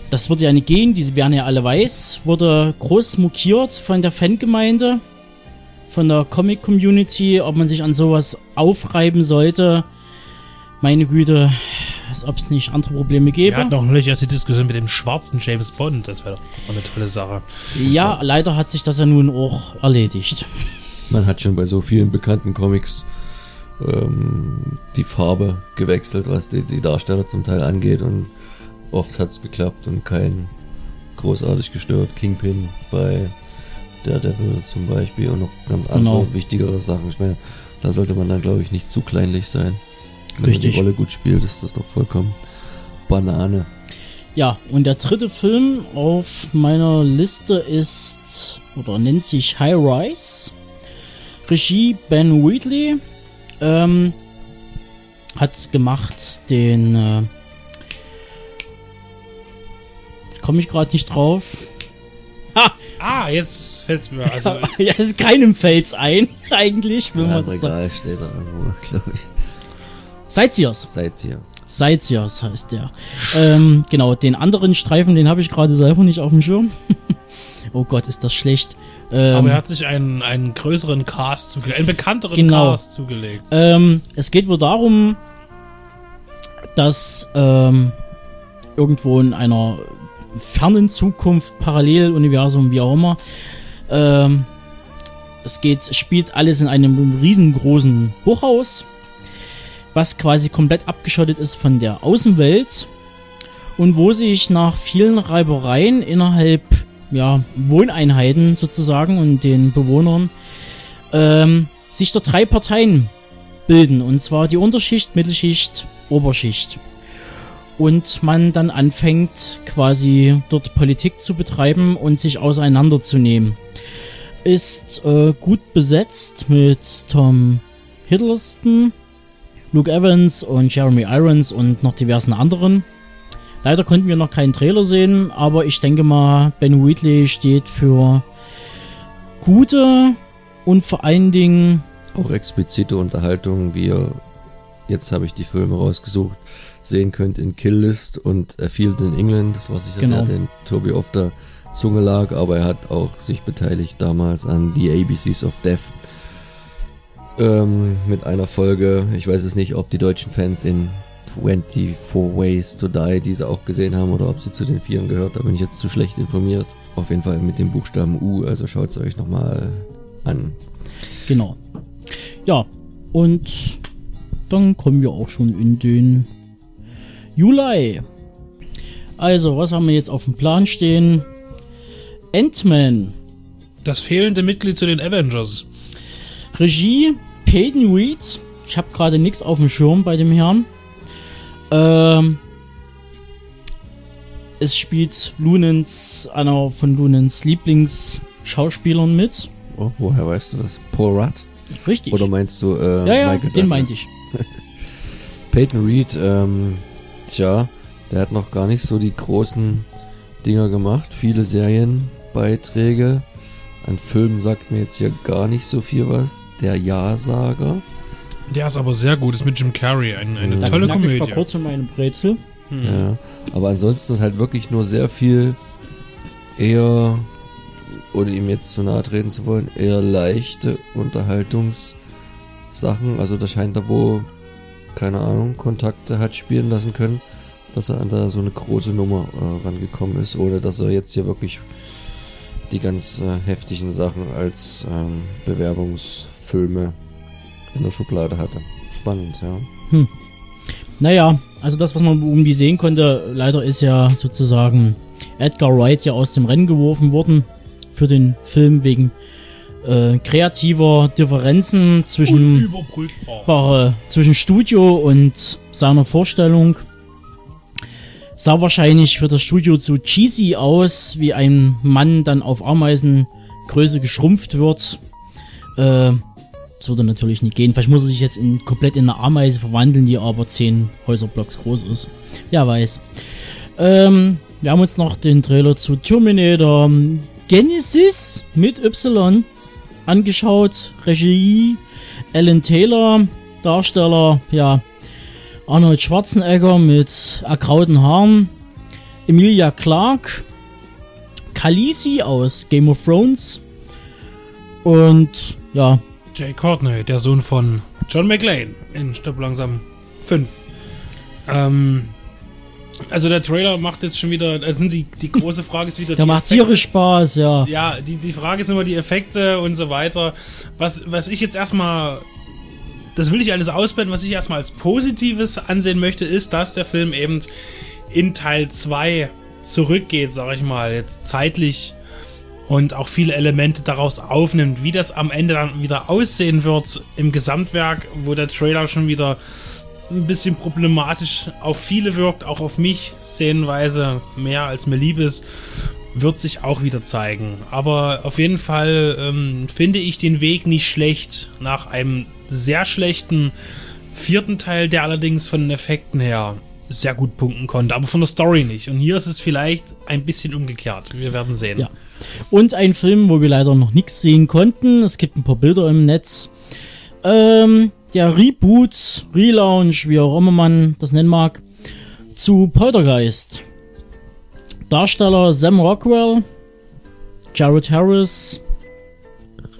S2: Das würde ja nicht gehen, diese wären ja alle weiß. Wurde groß mokiert von der Fangemeinde von der Comic-Community, ob man sich an sowas aufreiben sollte. Meine Güte, als ob es nicht andere Probleme gäbe.
S3: Wir hatten noch neulich erst die Diskussion mit dem schwarzen James Bond. Das wäre doch eine tolle Sache.
S2: Ja, leider hat sich das ja nun auch erledigt.
S4: Man hat schon bei so vielen bekannten Comics ähm, die Farbe gewechselt, was die, die Darsteller zum Teil angeht und oft hat es geklappt und kein großartig gestört. Kingpin bei Daredevil zum Beispiel und noch ganz andere
S2: Genau.
S4: wichtigere Sachen. Ich meine, da sollte man dann glaube ich nicht zu kleinlich sein. Wenn man
S2: Richtig.
S4: die Rolle gut spielt, ist das doch vollkommen Banane.
S2: Ja, und der dritte Film auf meiner Liste ist, oder nennt sich High Rise. Regie Ben Wheatley. Ähm, hat gemacht den. Äh, jetzt komme ich gerade nicht drauf. Ha!
S3: Ah, jetzt fällt es mir. Also,
S2: ja, ist keinem Fels ein, eigentlich, wenn
S4: Ja,
S2: man das sagt.
S4: Regal steht da irgendwo, glaube ich.
S2: Sightseers.
S4: Sightseer.
S2: Sightseers heißt der. Ähm, genau, den anderen Streifen, den habe ich gerade selber nicht auf dem Schirm. oh Gott, ist das schlecht. Ähm,
S3: aber er hat sich einen, einen größeren Cast zugelegt, einen bekannteren
S2: Genau.
S3: Cast zugelegt.
S2: ähm, es geht wohl darum, dass ähm, irgendwo in einer fernen Zukunft, Paralleluniversum, wie auch immer, ähm, es geht, spielt alles in einem riesengroßen Hochhaus, was quasi komplett abgeschottet ist von der Außenwelt und wo sich nach vielen Reibereien innerhalb ja, Wohneinheiten sozusagen und den Bewohnern ähm, sich da drei Parteien bilden. Und zwar die Unterschicht, Mittelschicht, Oberschicht. Und man dann anfängt quasi dort Politik zu betreiben und sich auseinanderzunehmen. Ist äh, gut besetzt mit Tom Hiddleston, Luke Evans und Jeremy Irons und noch diversen anderen. Leider konnten wir noch keinen Trailer sehen, aber ich denke mal, Ben Wheatley steht für gute und vor allen Dingen
S4: Auch explizite Unterhaltung, wie ihr, jetzt habe ich die Filme rausgesucht, sehen könnt in Kill List und A Field in England, das war sicher
S2: Genau.
S4: der, den Tobi auf der Zunge lag, aber er hat auch sich beteiligt damals an The ABCs of Death. Ähm, mit einer Folge, ich weiß es nicht, ob die deutschen Fans in 24 Ways to Die diese auch gesehen haben oder ob sie zu den Vieren gehört, da bin ich jetzt zu schlecht informiert. Auf jeden Fall mit dem Buchstaben U, also schaut es euch nochmal an.
S2: Genau. Ja, und dann kommen wir auch schon in den Juli. Also, was haben wir jetzt auf dem Plan stehen? Ant-Man.
S3: Das fehlende Mitglied zu den Avengers.
S2: Regie Peyton Reed. Ich habe gerade nichts auf dem Schirm bei dem Herrn. Ähm, es spielt Lunens, einer von Lunens Lieblingsschauspielern mit.
S4: Oh, woher weißt du das? Paul Rudd?
S2: Richtig.
S4: Oder meinst du äh,
S2: ja, ja,
S4: Michael
S2: den
S4: Douglas?
S2: meinte ich.
S4: Peyton Reed, ähm, tja, der hat noch gar nicht so die großen Dinger gemacht. Viele Serienbeiträge. An Filmen sagt mir jetzt hier gar nicht so viel was. Der Ja-Sager.
S3: Der ist aber sehr gut, ist mit Jim Carrey. Ein, eine
S4: Da
S3: tolle
S2: knack Ich mal
S3: Komödie.
S2: kurz in meine Brezel.
S4: Ja. Aber ansonsten ist halt wirklich nur sehr viel eher, ohne ihm jetzt zu nahe treten zu wollen, eher leichte Unterhaltungssachen. Also da scheint da wo, keine Ahnung, Kontakte hat spielen lassen können, dass er an da so eine große Nummer äh, rangekommen ist, ohne dass er jetzt hier wirklich die ganz äh, heftigen Sachen als ähm, Bewerbungsfilme in der Schublade hatte. Spannend, ja.
S2: Naja, also das, was man irgendwie sehen konnte, leider ist ja sozusagen Edgar Wright ja aus dem Rennen geworfen worden für den Film wegen äh, kreativer Differenzen zwischen, äh, zwischen Studio und seiner Vorstellung. Sah wahrscheinlich für das Studio zu cheesy aus, wie ein Mann dann auf Ameisengröße geschrumpft wird. Äh, das würde natürlich nicht gehen. Vielleicht muss er sich jetzt in, komplett in eine Ameise verwandeln, die aber 10 Häuserblocks groß ist. Wer weiß. Ähm, wir haben uns noch den Trailer zu Terminator Genesis mit Y angeschaut. Regie Alan Taylor, Darsteller, ja, Arnold Schwarzenegger mit ergrauten Haaren, Emilia Clarke, Khaleesi aus Game of Thrones und ja,
S3: Jay Courtney, der Sohn von John McLean in Stopp langsam 5. Ähm, also der Trailer macht jetzt schon wieder, also die, die große Frage ist wieder
S2: der macht
S3: Effekte.
S2: tierisch Spaß, ja.
S3: Ja, die, die Frage ist immer die Effekte und so weiter. Was, was ich jetzt erstmal, das will ich alles ausblenden, was ich erstmal als Positives ansehen möchte, ist, dass der Film eben in Teil 2 zurückgeht, sag ich mal, jetzt zeitlich und auch viele Elemente daraus aufnimmt, wie das am Ende dann wieder aussehen wird im Gesamtwerk, wo der Trailer schon wieder ein bisschen problematisch auf viele wirkt, auch auf mich szenenweise mehr als mir lieb ist, wird sich auch wieder zeigen. Aber auf jeden Fall ähm, finde ich den Weg nicht schlecht nach einem sehr schlechten vierten Teil, der allerdings von den Effekten her sehr gut punkten konnte, aber von der Story nicht. Und hier ist es vielleicht ein bisschen umgekehrt. Wir werden sehen.
S2: Ja. Und ein Film, wo wir leider noch nichts sehen konnten. Es gibt ein paar Bilder im Netz. Ähm, der Reboot, Relaunch, wie auch immer man das nennen mag, zu Poltergeist. Darsteller Sam Rockwell, Jared Harris,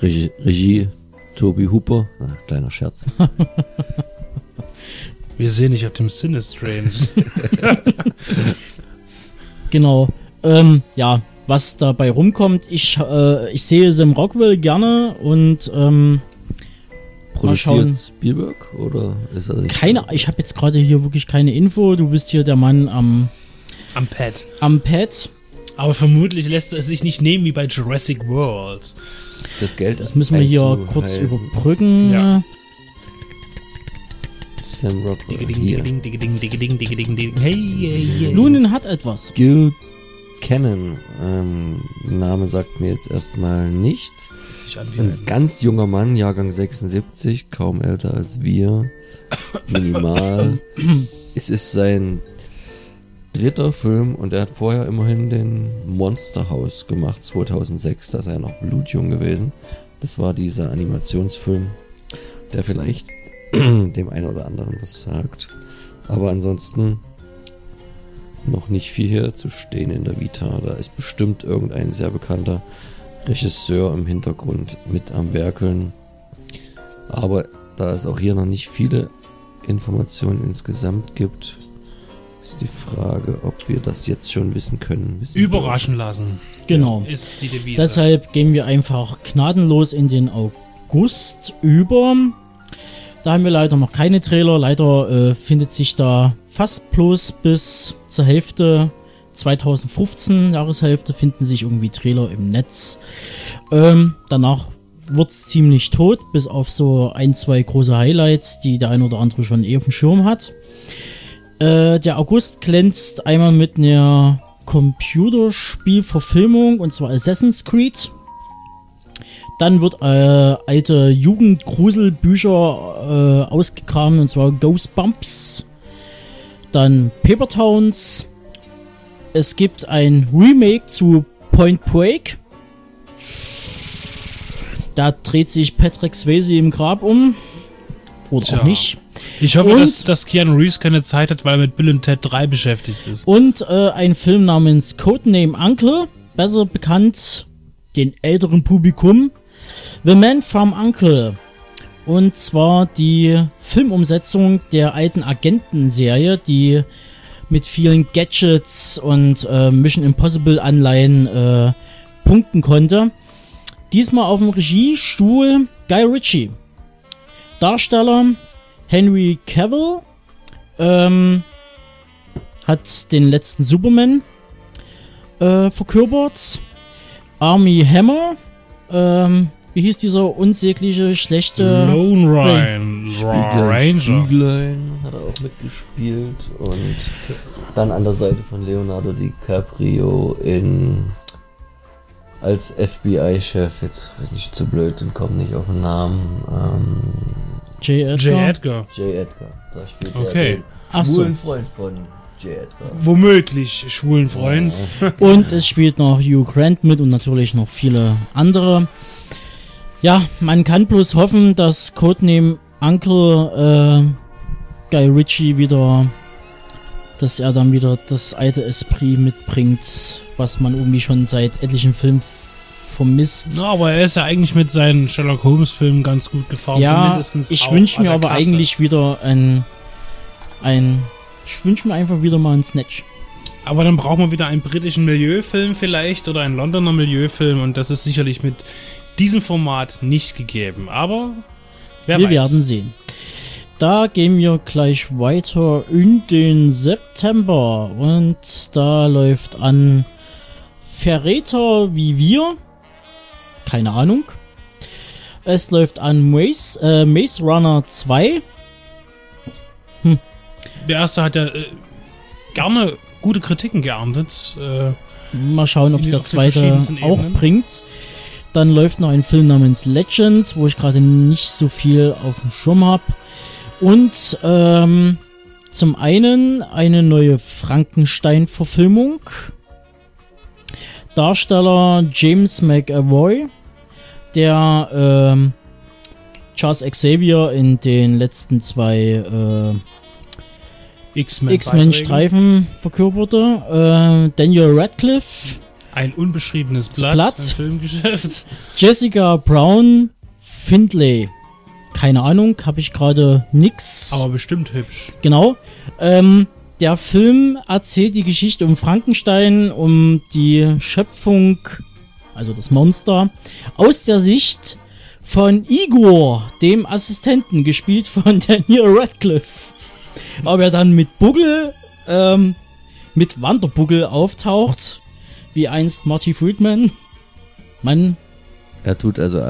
S4: Regie, Regie Toby Hooper. Ah, kleiner Scherz.
S3: Wir sehen dich auf dem Sinistrange.
S2: genau. Ähm, ja, was dabei rumkommt, ich, äh, ich sehe Sam Rockwell gerne und ähm.
S4: Produziert Spielberg oder ist er nicht?
S2: keine, ich habe jetzt gerade hier wirklich keine Info. Du bist hier der Mann am,
S3: Am Pad.
S2: am Pad.
S3: Aber vermutlich lässt es sich nicht nehmen wie bei Jurassic World.
S4: Das Geld
S2: Das müssen wir hier kurz überbrücken.
S3: Ja.
S4: Sam Rockwell.
S3: Hey, hey, hey.
S2: Lunin hat etwas.
S4: Gil Cannon. Ähm, Name sagt mir jetzt erstmal nichts. Ein ganz junger Mann, Jahrgang 76, kaum älter als wir. Minimal. es ist sein dritter Film und er hat vorher immerhin den Monster House gemacht, 2006. Da ist er noch blutjung gewesen. Das war dieser Animationsfilm, der vielleicht dem einen oder anderen was sagt. Aber ansonsten noch nicht viel hier zu stehen in der Vita. Da ist bestimmt irgendein sehr bekannter Regisseur im Hintergrund mit am Werkeln. Aber da es auch hier noch nicht viele Informationen insgesamt gibt, ist die Frage, ob wir das jetzt schon wissen können. Wissen
S3: Überraschen lassen.
S2: Genau.
S3: Ist die Devise.
S2: Deshalb gehen wir einfach gnadenlos in den August über. Da haben wir leider noch keine Trailer. Leider äh, findet sich da fast bloß bis zur Hälfte 2015, Jahreshälfte, finden sich irgendwie Trailer im Netz. Ähm, danach wird's ziemlich tot, bis auf so ein, zwei große Highlights, die der ein oder andere schon eh auf dem Schirm hat. Äh, der August glänzt einmal mit einer Computerspielverfilmung und zwar Assassin's Creed. Dann wird äh, alte Jugendgruselbücher äh, ausgegraben und zwar Ghostbumps. Dann Paper Towns. Es gibt ein Remake zu Point Break. Da dreht sich Patrick Swayze im Grab um. Oder
S3: Tja.
S2: auch nicht.
S3: Ich hoffe,
S2: Und-
S3: dass, dass Keanu Reeves keine Zeit hat, weil er mit Bill und Ted 3 beschäftigt ist.
S2: Und äh, ein Film namens Codename Uncle, besser bekannt den älteren Publikum, The Man from Uncle. Und zwar die Filmumsetzung der alten Agentenserie, die mit vielen Gadgets und äh, Mission Impossible Anleihen äh, punkten konnte. Diesmal auf dem Regiestuhl Guy Ritchie. Darsteller Henry Cavill, ähm, hat den letzten Superman äh, verkörpert. Army Hammer, ähm, wie hieß dieser unsägliche, schlechte...
S3: Lone Ryan, Ranger.
S4: Spieglein hat er auch mitgespielt und dann an der Seite von Leonardo DiCaprio in als FBI-Chef, jetzt bin ich zu blöd und komme nicht auf den Namen, ähm,
S2: J. Edgar.
S3: J. Edgar.
S4: J. Edgar. Da spielt
S3: Okay.
S4: er den
S2: Ach so.
S4: schwulen Freund von J. Edgar.
S3: Womöglich schwulen Freund.
S2: Und es spielt noch Hugh Grant mit und natürlich noch viele andere. Ja, man kann bloß hoffen, dass Codename Uncle äh, Guy Ritchie wieder, dass er dann wieder das alte Esprit mitbringt, was man irgendwie schon seit etlichen Filmen vermisst.
S3: Ja, aber er ist ja eigentlich mit seinen Sherlock Holmes-Filmen ganz gut gefahren.
S2: Ja, ich wünsche mir aber
S3: Kasse.
S2: eigentlich wieder ein, ein, ich wünsche mir einfach wieder mal einen Snatch.
S3: Aber dann braucht man wieder einen britischen Milieufilm vielleicht oder einen Londoner Milieufilm und das ist sicherlich mit diesem Format nicht gegeben. Aber wer
S2: wir
S3: weiß.
S2: werden sehen. Da gehen wir gleich weiter in den September und da läuft an Verräter wie wir. Keine Ahnung. Es läuft an Maze, äh, Maze Runner 2.
S3: Der erste hat ja äh, gerne gute Kritiken geerntet. Äh,
S2: Mal schauen, ob es der zweite auch bringt. Dann läuft noch ein Film namens Legend, wo ich gerade nicht so viel auf dem Schirm habe. Und ähm, zum einen eine neue Frankenstein-Verfilmung. Darsteller James McAvoy, der ähm, Charles Xavier in den letzten zwei äh,
S3: X-Men.
S2: X-Men-Streifen verkörperte. Äh, Daniel Radcliffe,
S3: Ein unbeschriebenes Blatt,
S2: Blatt.
S3: im Filmgeschäft.
S2: Jessica Brown, Findlay. Keine Ahnung, habe ich gerade nix.
S3: Aber bestimmt hübsch.
S2: Genau. Ähm, der Film erzählt die Geschichte um Frankenstein, um die Schöpfung, also das Monster, aus der Sicht von Igor, dem Assistenten, gespielt von Daniel Radcliffe. Ob er dann mit Buggel, ähm, mit Wanderbuggel auftaucht, wie einst Marty Friedman. Man,
S4: Er tut also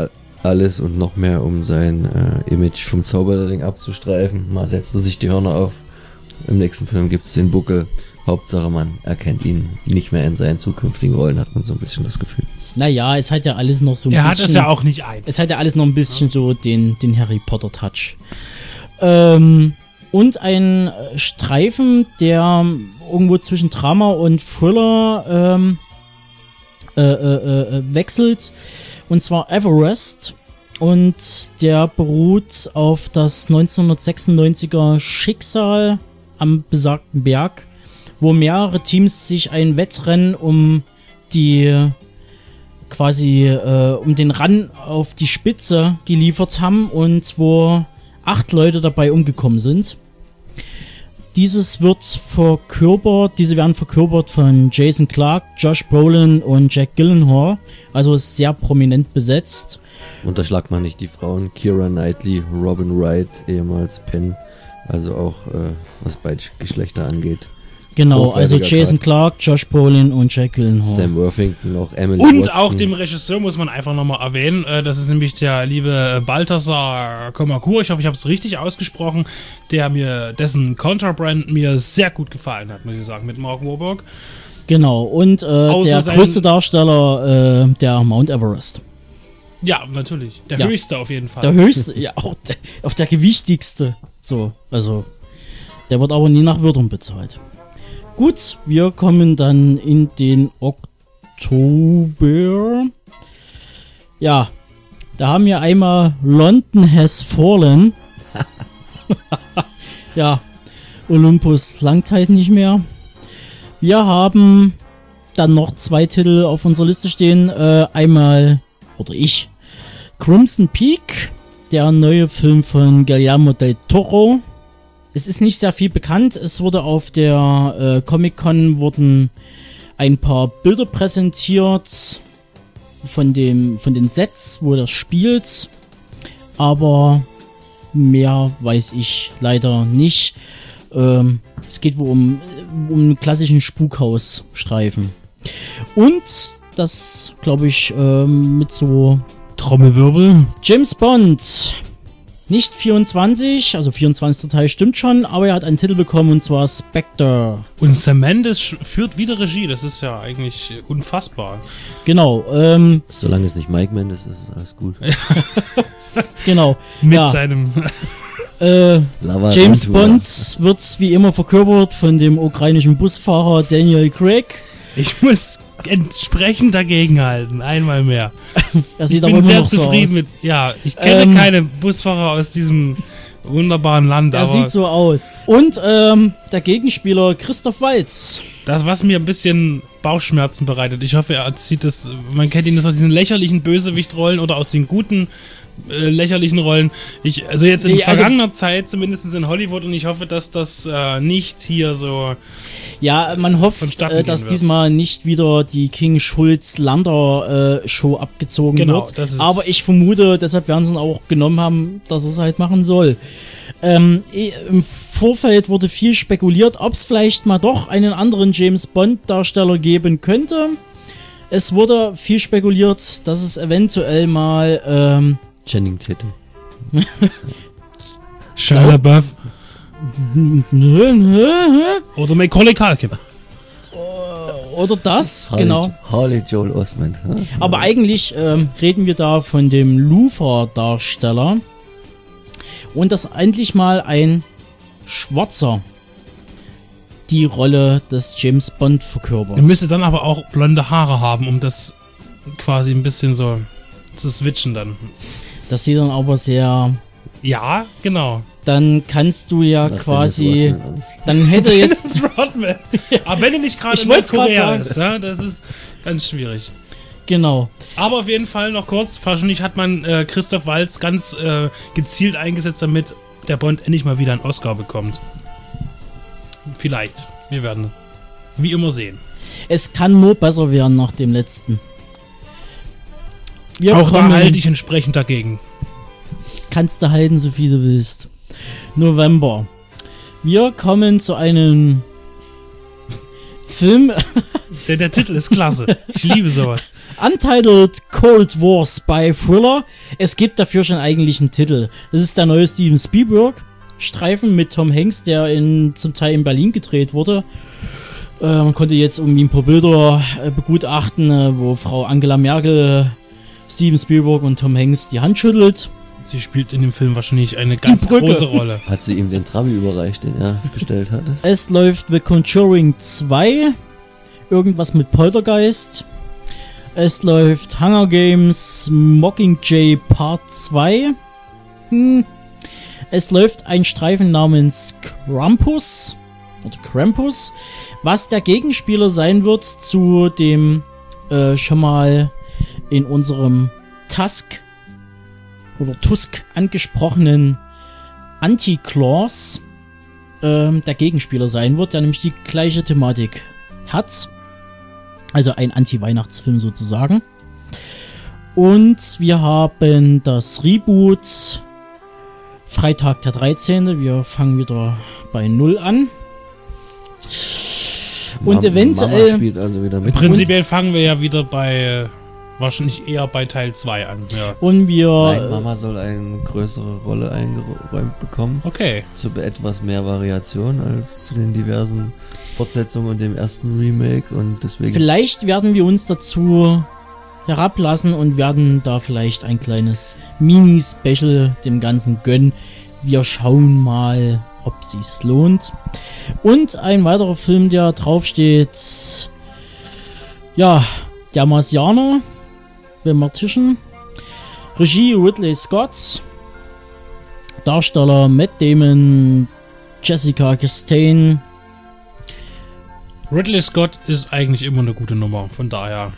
S4: alles und noch mehr, um sein äh, Image vom Zauberlehrling abzustreifen. Mal setzt er sich die Hörner auf. Im nächsten Film gibt es den Buckel. Hauptsache, man erkennt ihn nicht mehr in seinen zukünftigen Rollen, hat man so ein bisschen das Gefühl.
S2: naja, es hat ja alles noch so ein
S3: Er hat
S2: bisschen...
S3: es ja auch nicht ein.
S2: Es hat ja alles noch ein bisschen so den, den Harry Potter Touch. Ähm, und ein äh, Streifen, der irgendwo zwischen Drama und Thriller ähm, äh, äh, äh, wechselt. Und zwar Everest. Und der beruht auf das 1996er Schicksal am besagten Berg, wo mehrere Teams sich ein Wettrennen um die quasi äh, um den Run auf die Spitze geliefert haben und wo acht Leute dabei umgekommen sind. Dieses wird verkörpert, diese werden verkörpert von Jason Clark, Josh Brolin und Jack Gyllenhaal, also ist sehr prominent besetzt.
S4: Unterschlagt man nicht die Frauen Kira Knightley, Robin Wright, ehemals Penn, also auch äh, was beide Geschlechter angeht.
S2: Genau, also Jason
S4: Cast.
S2: Clark, Josh Brolin und Jack Gyllenhaal.
S4: Sam Worthington, auch Emily
S3: Und
S4: Watson.
S3: auch dem Regisseur muss man einfach nochmal erwähnen. Äh, das ist nämlich der liebe Balthasar Komakur. Ich hoffe, ich habe es richtig ausgesprochen. Der mir, dessen Contrabrand mir sehr gut gefallen hat, muss ich sagen, mit Mark Warburg.
S2: Genau, und äh, der größte Darsteller, äh, der Mount Everest.
S3: Ja, natürlich. Der
S2: Ja.
S3: höchste auf jeden Fall.
S2: Der höchste, ja, auch der, auch der gewichtigste. So, also, der wird aber nie nach Wörtern bezahlt. Gut, wir kommen dann in den Oktober. Ja, da haben wir einmal London Has Fallen. ja, Olympus langt halt nicht mehr. Wir haben dann noch zwei Titel auf unserer Liste stehen. Äh, einmal, oder ich, Crimson Peak, der neue Film von Guillermo del Toro. Es ist nicht sehr viel bekannt. Es wurde auf der äh, Comic Con wurden ein paar Bilder präsentiert von dem von den Sets, wo das spielt, aber mehr weiß ich leider nicht. Ähm, es geht wohl um, um einen klassischen Spukhausstreifen. Und das, glaube ich, ähm, mit so
S3: Trommelwirbel.
S2: James Bond. Nicht 24, also 24. Teil stimmt schon, aber er hat einen Titel bekommen und zwar Spectre.
S3: Und Sam Mendes führt wieder Regie. Das ist ja eigentlich unfassbar.
S2: Genau, ähm,
S4: Solange es nicht Mike Mendes ist, ist alles gut.
S2: genau.
S3: Mit
S2: Ja.
S3: seinem.
S2: Äh, James. Bond wird wie immer verkörpert von dem ukrainischen Busfahrer Daniel Craig.
S3: Ich muss entsprechend dagegenhalten. Einmal mehr.
S2: Er
S3: Ich bin sehr
S2: so
S3: zufrieden
S2: aus.
S3: mit. Ja, ich kenne
S2: Ähm,
S3: keine Busfahrer aus diesem wunderbaren Land,
S2: Er sieht so aus. Und ähm, der Gegenspieler Christoph Waltz.
S3: das, was mir ein bisschen Bauchschmerzen bereitet. Ich hoffe, er zieht das. Man kennt ihn das aus diesen lächerlichen Bösewichtrollen oder aus den guten äh, lächerlichen Rollen. Ich, also jetzt in
S2: Nee, also-
S3: vergangener Zeit, zumindest in Hollywood, und ich hoffe, dass das äh, nicht hier so.
S2: Ja, man hofft, äh, dass diesmal nicht wieder die King Schulz Lander äh, Show abgezogen
S3: Genau,
S2: wird.
S3: das ist-
S2: Aber ich vermute, deshalb werden sie ihn auch genommen haben, dass er es halt machen soll. Ähm, Im Vorfeld wurde viel spekuliert, ob es vielleicht mal doch einen anderen James Bond Darsteller geben könnte. Es wurde viel spekuliert, dass es eventuell mal ähm,
S4: Channing Tatum.
S3: Shia LaBeouf
S2: oder
S3: oder Macaulay Culkin.
S2: das,
S4: Harley,
S2: genau.
S4: Harley Joel Osment.
S2: Aber eigentlich ähm, reden wir da von dem Lufa-Darsteller. Und dass endlich mal ein Schwarzer die Rolle des James Bond verkörpert.
S3: Er müsste dann aber auch blonde Haare haben, um das quasi ein bisschen so zu switchen dann.
S2: Das sieht dann aber sehr.
S3: Ja, genau.
S2: Dann kannst du ja
S4: Nach Dennis
S2: quasi. Dann hätte jetzt.
S3: Rodman. Aber wenn er nicht gerade
S2: Ich
S3: in
S2: wollt's grad
S3: Korea
S2: sagen.
S3: ist, ja, das ist ganz schwierig.
S2: Genau.
S3: Aber auf jeden Fall noch kurz, wahrscheinlich hat man äh, Christoph Waltz ganz äh, gezielt eingesetzt, damit der Bond endlich mal wieder einen Oscar bekommt. Vielleicht. Wir werden wie immer sehen.
S2: Es kann nur besser werden nach dem letzten. Wir
S3: Auch da
S2: kommen-
S3: halte ich entsprechend dagegen.
S2: kannst du halten, so viel du willst. November. Wir kommen zu einem Film
S3: Der, der Titel ist klasse. Ich liebe sowas.
S2: Untitled Cold War Spy Thriller. Es gibt dafür schon eigentlich einen Titel. Das ist der neue Steven Spielberg Streifen mit Tom Hanks, der in, zum Teil in Berlin gedreht wurde. Äh, man konnte jetzt irgendwie ein paar Bilder äh, begutachten, äh, wo Frau Angela Merkel Steven Spielberg und Tom Hanks die Hand schüttelt.
S3: Sie spielt in dem Film wahrscheinlich eine ganz große Rolle.
S4: Hat sie ihm den Trabi überreicht, den er bestellt hatte?
S2: Es läuft The Conjuring 2. Irgendwas mit Poltergeist. Es läuft Hunger Games Mockingjay Part 2. Hm. Es läuft ein Streifen namens Krampus. Oder Krampus. Was der Gegenspieler sein wird zu dem äh, schon mal in unserem Tusk oder Tusk angesprochenen Anti-Claws ähm, der Gegenspieler sein wird, der nämlich die gleiche Thematik hat. Also ein Anti-Weihnachtsfilm sozusagen. Und wir haben das Reboot Freitag der 13. Wir fangen wieder bei Null an. Und
S4: Mam-
S2: eventuell-
S4: Mama spielt also wieder mit.
S3: Prinzipiell fangen wir ja wieder bei, äh, wahrscheinlich eher bei Teil 2 an. Ja.
S2: Und wir.
S4: Nein, Mama soll eine größere Rolle eingeräumt bekommen.
S3: Okay.
S4: Zu etwas mehr Variation als zu den diversen Fortsetzungen und dem ersten Remake. Und deswegen
S2: Vielleicht werden wir uns dazu herablassen und werden da vielleicht ein kleines Mini-Special dem Ganzen gönnen. Wir schauen mal, ob sich's lohnt. Und ein weiterer Film, der draufsteht, ja, der Marsianer, The Martischen, Regie Ridley Scott. Darsteller Matt Damon, Jessica Chastain.
S3: Ridley Scott ist eigentlich immer eine gute Nummer, von daher.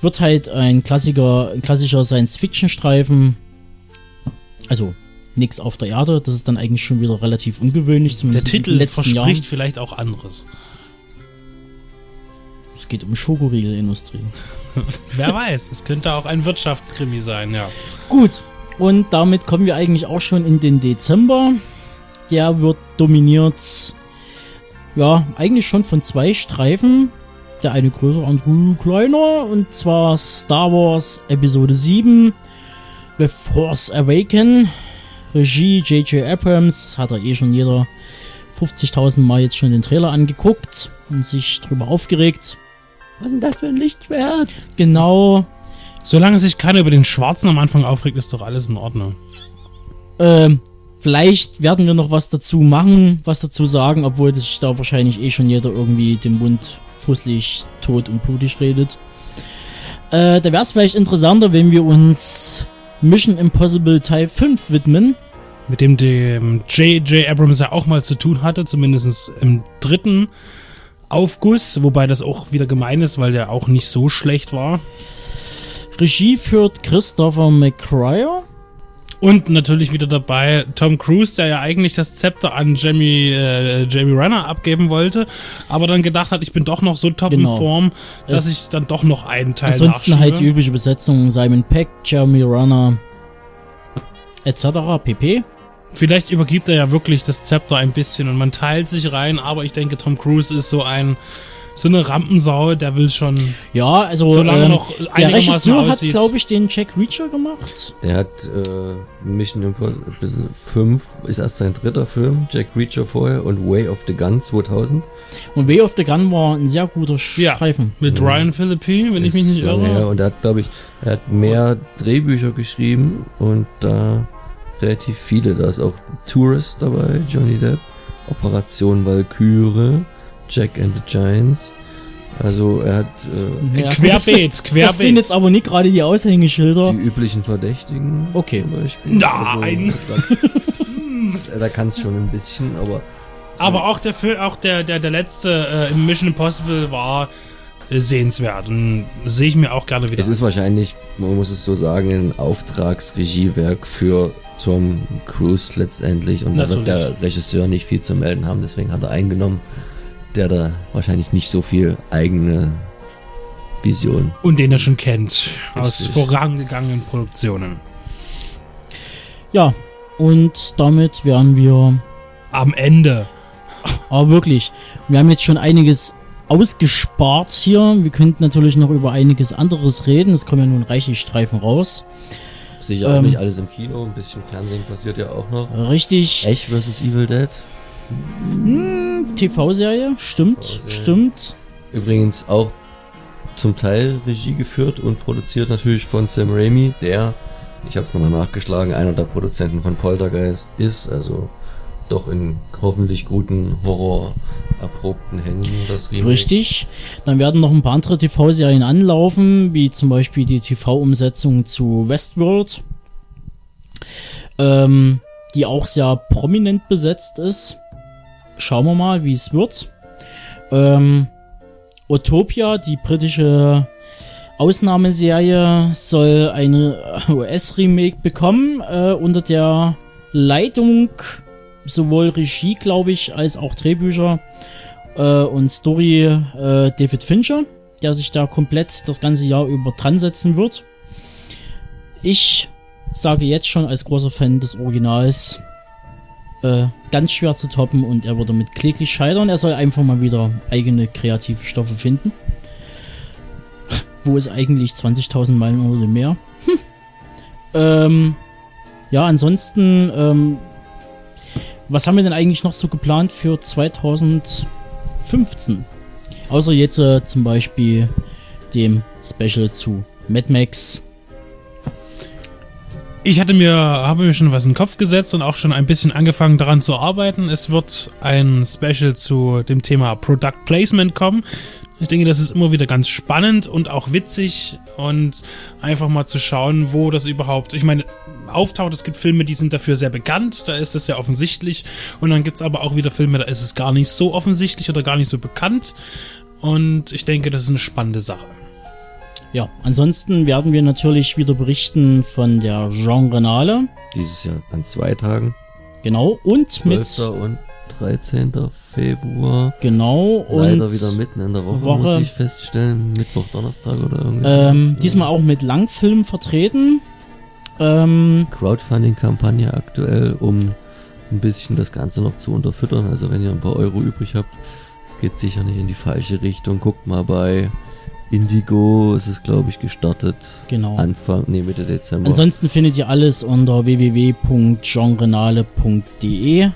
S2: Wird halt ein Klassiker, ein klassischer Science-Fiction-Streifen. Also nichts auf der Erde, das ist dann eigentlich schon wieder relativ ungewöhnlich.
S3: Der
S2: zumindest in den
S3: Titel verspricht
S2: Jahren.
S3: vielleicht auch anderes.
S2: Es geht um Schokoriegelindustrie.
S3: Wer weiß, es könnte auch ein Wirtschaftskrimi sein, ja.
S2: Gut, und damit kommen wir eigentlich auch schon in den Dezember. Der wird dominiert, ja, eigentlich schon von zwei Streifen. Der eine größer, andere kleiner. Und zwar Star Wars Episode 7, The Force Awaken. Regie J.J. Abrams, hat er eh schon jeder 50.000 Mal jetzt schon den Trailer angeguckt und sich drüber aufgeregt.
S4: Was ist denn das für ein Lichtschwert?
S2: Genau,
S3: Solange sich keiner über den Schwarzen am Anfang aufregt, ist doch alles in Ordnung.
S2: Ähm, vielleicht werden wir noch was dazu machen, was dazu sagen, obwohl sich da wahrscheinlich eh schon jeder irgendwie den Mund fußlich, tot und blutig redet. Äh, da wäre es vielleicht interessanter, wenn wir uns Mission Impossible Teil 5 widmen.
S3: Mit dem dem J.J. Abrams ja auch mal zu tun hatte, zumindest im dritten Aufguss, wobei das auch wieder gemein ist, weil der auch nicht so schlecht war.
S2: Regie führt Christopher McCryer.
S3: Und natürlich wieder dabei Tom Cruise, der ja eigentlich das Zepter an Jamie, äh, Jamie Renner abgeben wollte, aber dann gedacht hat, ich bin doch noch so top
S2: Genau.
S3: in Form, dass
S2: Es-
S3: ich dann doch noch einen Teil
S2: Ansonsten
S3: nachschiebe.
S2: halt die übliche Besetzung Simon Peck, Jeremy Runner etc. pp.
S3: Vielleicht übergibt er ja wirklich das Zepter ein bisschen und man teilt sich rein, aber ich denke, Tom Cruise ist so ein so eine Rampensau, der will schon.
S2: Ja, also
S3: Solange
S2: ähm,
S3: noch
S2: der Regisseur hat,
S3: aussieht.
S2: glaube ich, den Jack Reacher gemacht.
S4: Der hat äh, Mission Impossible 5, ist erst sein dritter Film, Jack Reacher vorher und Way of the Gun 2000.
S2: Und Way of the Gun war ein sehr guter
S3: Ja,
S2: Streifen.
S3: mit Ryan Philippi, wenn ich mich
S4: Ist
S3: nicht irre.
S4: Und er hat, glaube ich, er hat mehr Drehbücher geschrieben und da relativ viele. Da ist auch Tourist dabei, Johnny Depp, Operation Valkyrie, Jack and the Giants. Also er hat äh,
S2: Ja,
S3: Querbeet,
S2: Das sind
S3: querbeet.
S2: jetzt aber nicht gerade die Aushängeschilder.
S4: die üblichen Verdächtigen
S2: Okay.
S4: zum Beispiel.
S3: Nein.
S4: Also, da da kann es schon ein bisschen, aber
S3: Aber auch der Film, auch der, der, der letzte äh, im Mission Impossible war äh, sehenswert und sehe ich mir auch gerne wieder.
S4: Es ist wahrscheinlich, man muss es so sagen, ein Auftragsregiewerk für Tom Cruise letztendlich. Und da wird
S3: Natürlich.
S4: der Regisseur nicht viel zu melden haben, deswegen hat er eingenommen, der da wahrscheinlich nicht so viel eigene Vision.
S3: und den er schon kennt aus
S4: Richtig.
S3: vorangegangenen Produktionen.
S2: Ja, und damit wären wir.
S3: Am Ende.
S2: Aber wirklich, wir haben jetzt schon einiges ausgespart hier. Wir könnten natürlich noch über einiges anderes reden. Es kommen ja nun reichlich Streifen raus.
S4: Sicher auch
S2: Ähm.
S4: nicht alles im Kino, ein bisschen Fernsehen passiert ja auch noch.
S2: Richtig.
S4: Ash vs. Evil Dead.
S2: TV-Serie, stimmt,
S4: TV-Serie.
S2: stimmt.
S4: Übrigens auch zum Teil Regie geführt und produziert natürlich von Sam Raimi, der, ich habe es nochmal nachgeschlagen, einer der Produzenten von Poltergeist ist, also doch in hoffentlich guten Horror erprobten Händen das Remake.
S2: Richtig. Dann werden noch ein paar andere TV-Serien anlaufen, wie zum Beispiel die TV-Umsetzung zu Westworld, ähm, die auch sehr prominent besetzt ist. Schauen wir mal, wie es wird. Ähm, Utopia, die britische Ausnahmeserie, soll eine US-Remake bekommen, äh, unter der Leitung sowohl Regie, glaube ich, als auch Drehbücher äh, und Story äh, David Fincher, der sich da komplett das ganze Jahr über dran setzen wird. Ich sage jetzt schon als großer Fan des Originals, äh, ganz schwer zu toppen und er würde mit kläglich scheitern. Er soll einfach mal wieder eigene kreative Stoffe finden. Wo ist eigentlich 20.000 Meilen oder mehr? Hm. Ähm, ja, ansonsten, ähm, was haben wir denn eigentlich noch so geplant für 2015? Außer jetzt äh, zum Beispiel dem Special zu Mad Max.
S3: Ich hatte mir, habe mir schon was in den Kopf gesetzt und auch schon ein bisschen angefangen daran zu arbeiten. Es wird ein Special zu dem Thema Product Placement kommen. Ich denke, das ist immer wieder ganz spannend und auch witzig und einfach mal zu schauen, wo das überhaupt, ich meine, auftaucht. Es gibt Filme, die sind dafür sehr bekannt, da ist es sehr offensichtlich. Und dann gibt es aber auch wieder Filme, da ist es gar nicht so offensichtlich oder gar nicht so bekannt. Und ich denke, das ist eine spannende Sache.
S2: Ja, ansonsten werden wir natürlich wieder berichten von der Genrenale.
S4: Dieses Jahr an zwei Tagen.
S2: Genau, und mit
S4: 12. und 13. Februar.
S2: genau und
S4: Leider wieder mitten in der Woche,
S2: Woche.
S4: muss ich feststellen. Mittwoch, Donnerstag oder irgendwie.
S2: ähm, diesmal auch mit Langfilm vertreten. Ähm,
S4: Crowdfunding-Kampagne aktuell, um ein bisschen das Ganze noch zu unterfüttern. Also wenn ihr ein paar Euro übrig habt, es geht sicher nicht in die falsche Richtung. Guckt mal bei Indigo, es ist glaube ich gestartet.
S2: genau.
S4: Anfang, nee, Mitte Dezember.
S2: Ansonsten findet ihr alles unter www.genrenale.de.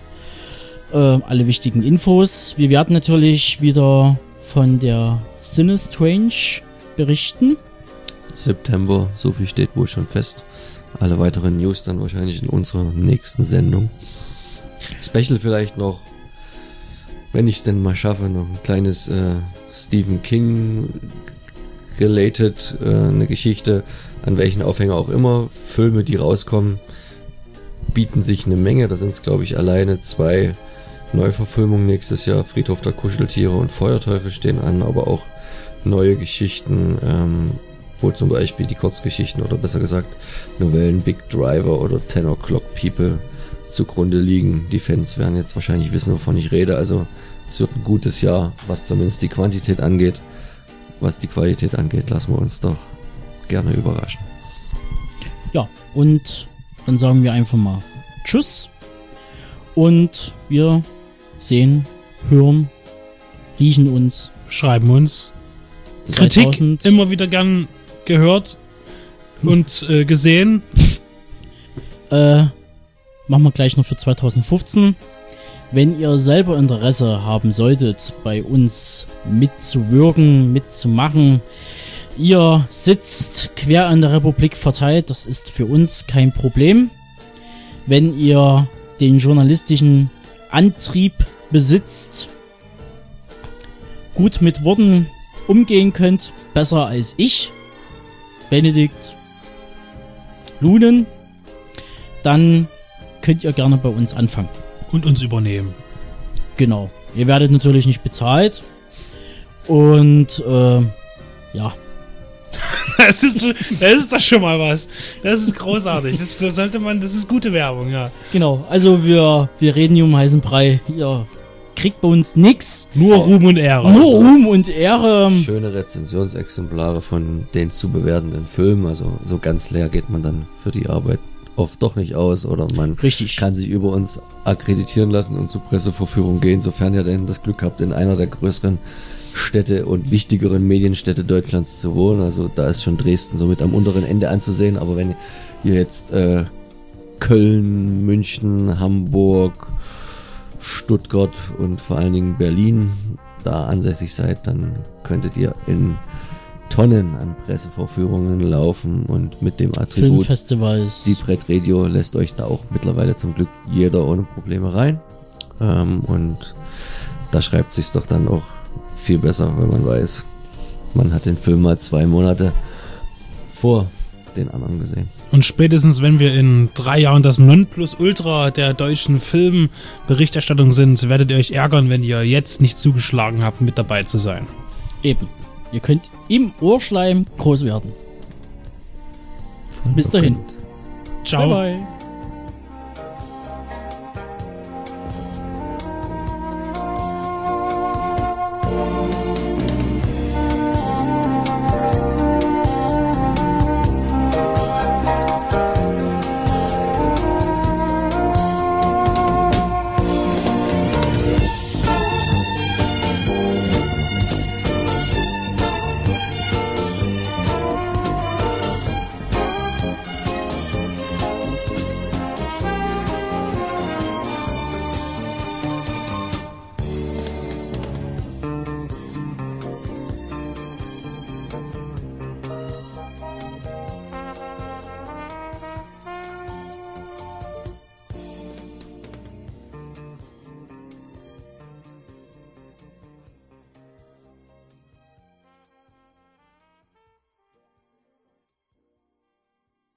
S2: Äh, alle wichtigen Infos. Wir werden natürlich wieder von der Sinistrange berichten.
S4: September, so viel steht wohl schon fest. Alle weiteren News dann wahrscheinlich in unserer nächsten Sendung. Special vielleicht noch, wenn ich es denn mal schaffe, noch ein kleines äh, Stephen King related, äh, eine Geschichte, an welchen Aufhänger auch immer, Filme, die rauskommen, bieten sich eine Menge. Da sind es, glaube ich, alleine zwei Neuverfilmungen nächstes Jahr. Friedhof der Kuscheltiere und Feuerteufel stehen an, aber auch neue Geschichten, ähm, wo zum Beispiel die Kurzgeschichten oder besser gesagt Novellen Big Driver oder Ten O'Clock People zugrunde liegen. Die Fans werden jetzt wahrscheinlich wissen, wovon ich rede. Also es wird ein gutes Jahr, was zumindest die Quantität angeht. Was die Qualität angeht, lassen wir uns doch gerne überraschen.
S2: Ja, und dann sagen wir einfach mal Tschüss. Und wir sehen, hören, riechen uns.
S3: Schreiben uns. Kritik
S2: 2000
S3: immer wieder gern gehört und äh, gesehen.
S2: Äh, machen wir gleich noch für 2015. Wenn ihr selber Interesse haben solltet, bei uns mitzuwirken, mitzumachen, ihr sitzt quer in der Republik verteilt, das ist für uns kein Problem. Wenn ihr den journalistischen Antrieb besitzt, gut mit Worten umgehen könnt, besser als ich, Benedikt Lunen, dann könnt ihr gerne bei uns anfangen.
S3: Und uns übernehmen.
S2: Genau. Ihr werdet natürlich nicht bezahlt. Und äh, ja,
S3: Das ist, das ist doch schon mal was. Das ist großartig. Das sollte man, das ist gute Werbung, ja.
S2: genau. Also wir, wir reden hier um heißen Brei. Ihr kriegt bei uns nix.
S3: Nur Ruhm und Ehre.
S2: Nur Ruhm und Ehre.
S4: Schöne Rezensionsexemplare von den zu bewertenden Filmen. Also so ganz leer geht man dann für die Arbeit oft doch nicht aus oder man
S2: Richtig.
S4: kann sich über uns akkreditieren lassen und zur Presseverführung gehen, sofern ihr denn das Glück habt, in einer der größeren Städte und wichtigeren Medienstädte Deutschlands zu wohnen. Also da ist schon Dresden somit am unteren Ende anzusehen, aber wenn ihr jetzt äh, Köln, München, Hamburg, Stuttgart und vor allen Dingen Berlin da ansässig seid, dann könntet ihr in Tonnen an Pressevorführungen laufen und mit dem Attribut
S2: Filmfestivals.
S4: die Brett Radio lässt euch da auch mittlerweile zum Glück jeder ohne Probleme rein. Ähm, und da schreibt sich's doch dann auch viel besser, wenn man weiß, man hat den Film mal zwei Monate vor den anderen gesehen.
S3: Und spätestens, wenn wir in drei Jahren das Nonplusultra der deutschen Filmberichterstattung sind, werdet ihr euch ärgern, wenn ihr jetzt nicht zugeschlagen habt, mit dabei zu sein.
S2: Eben. Ihr könnt im Ohrschleim groß werden. Bis dahin.
S3: Ciao.
S2: Bye bye.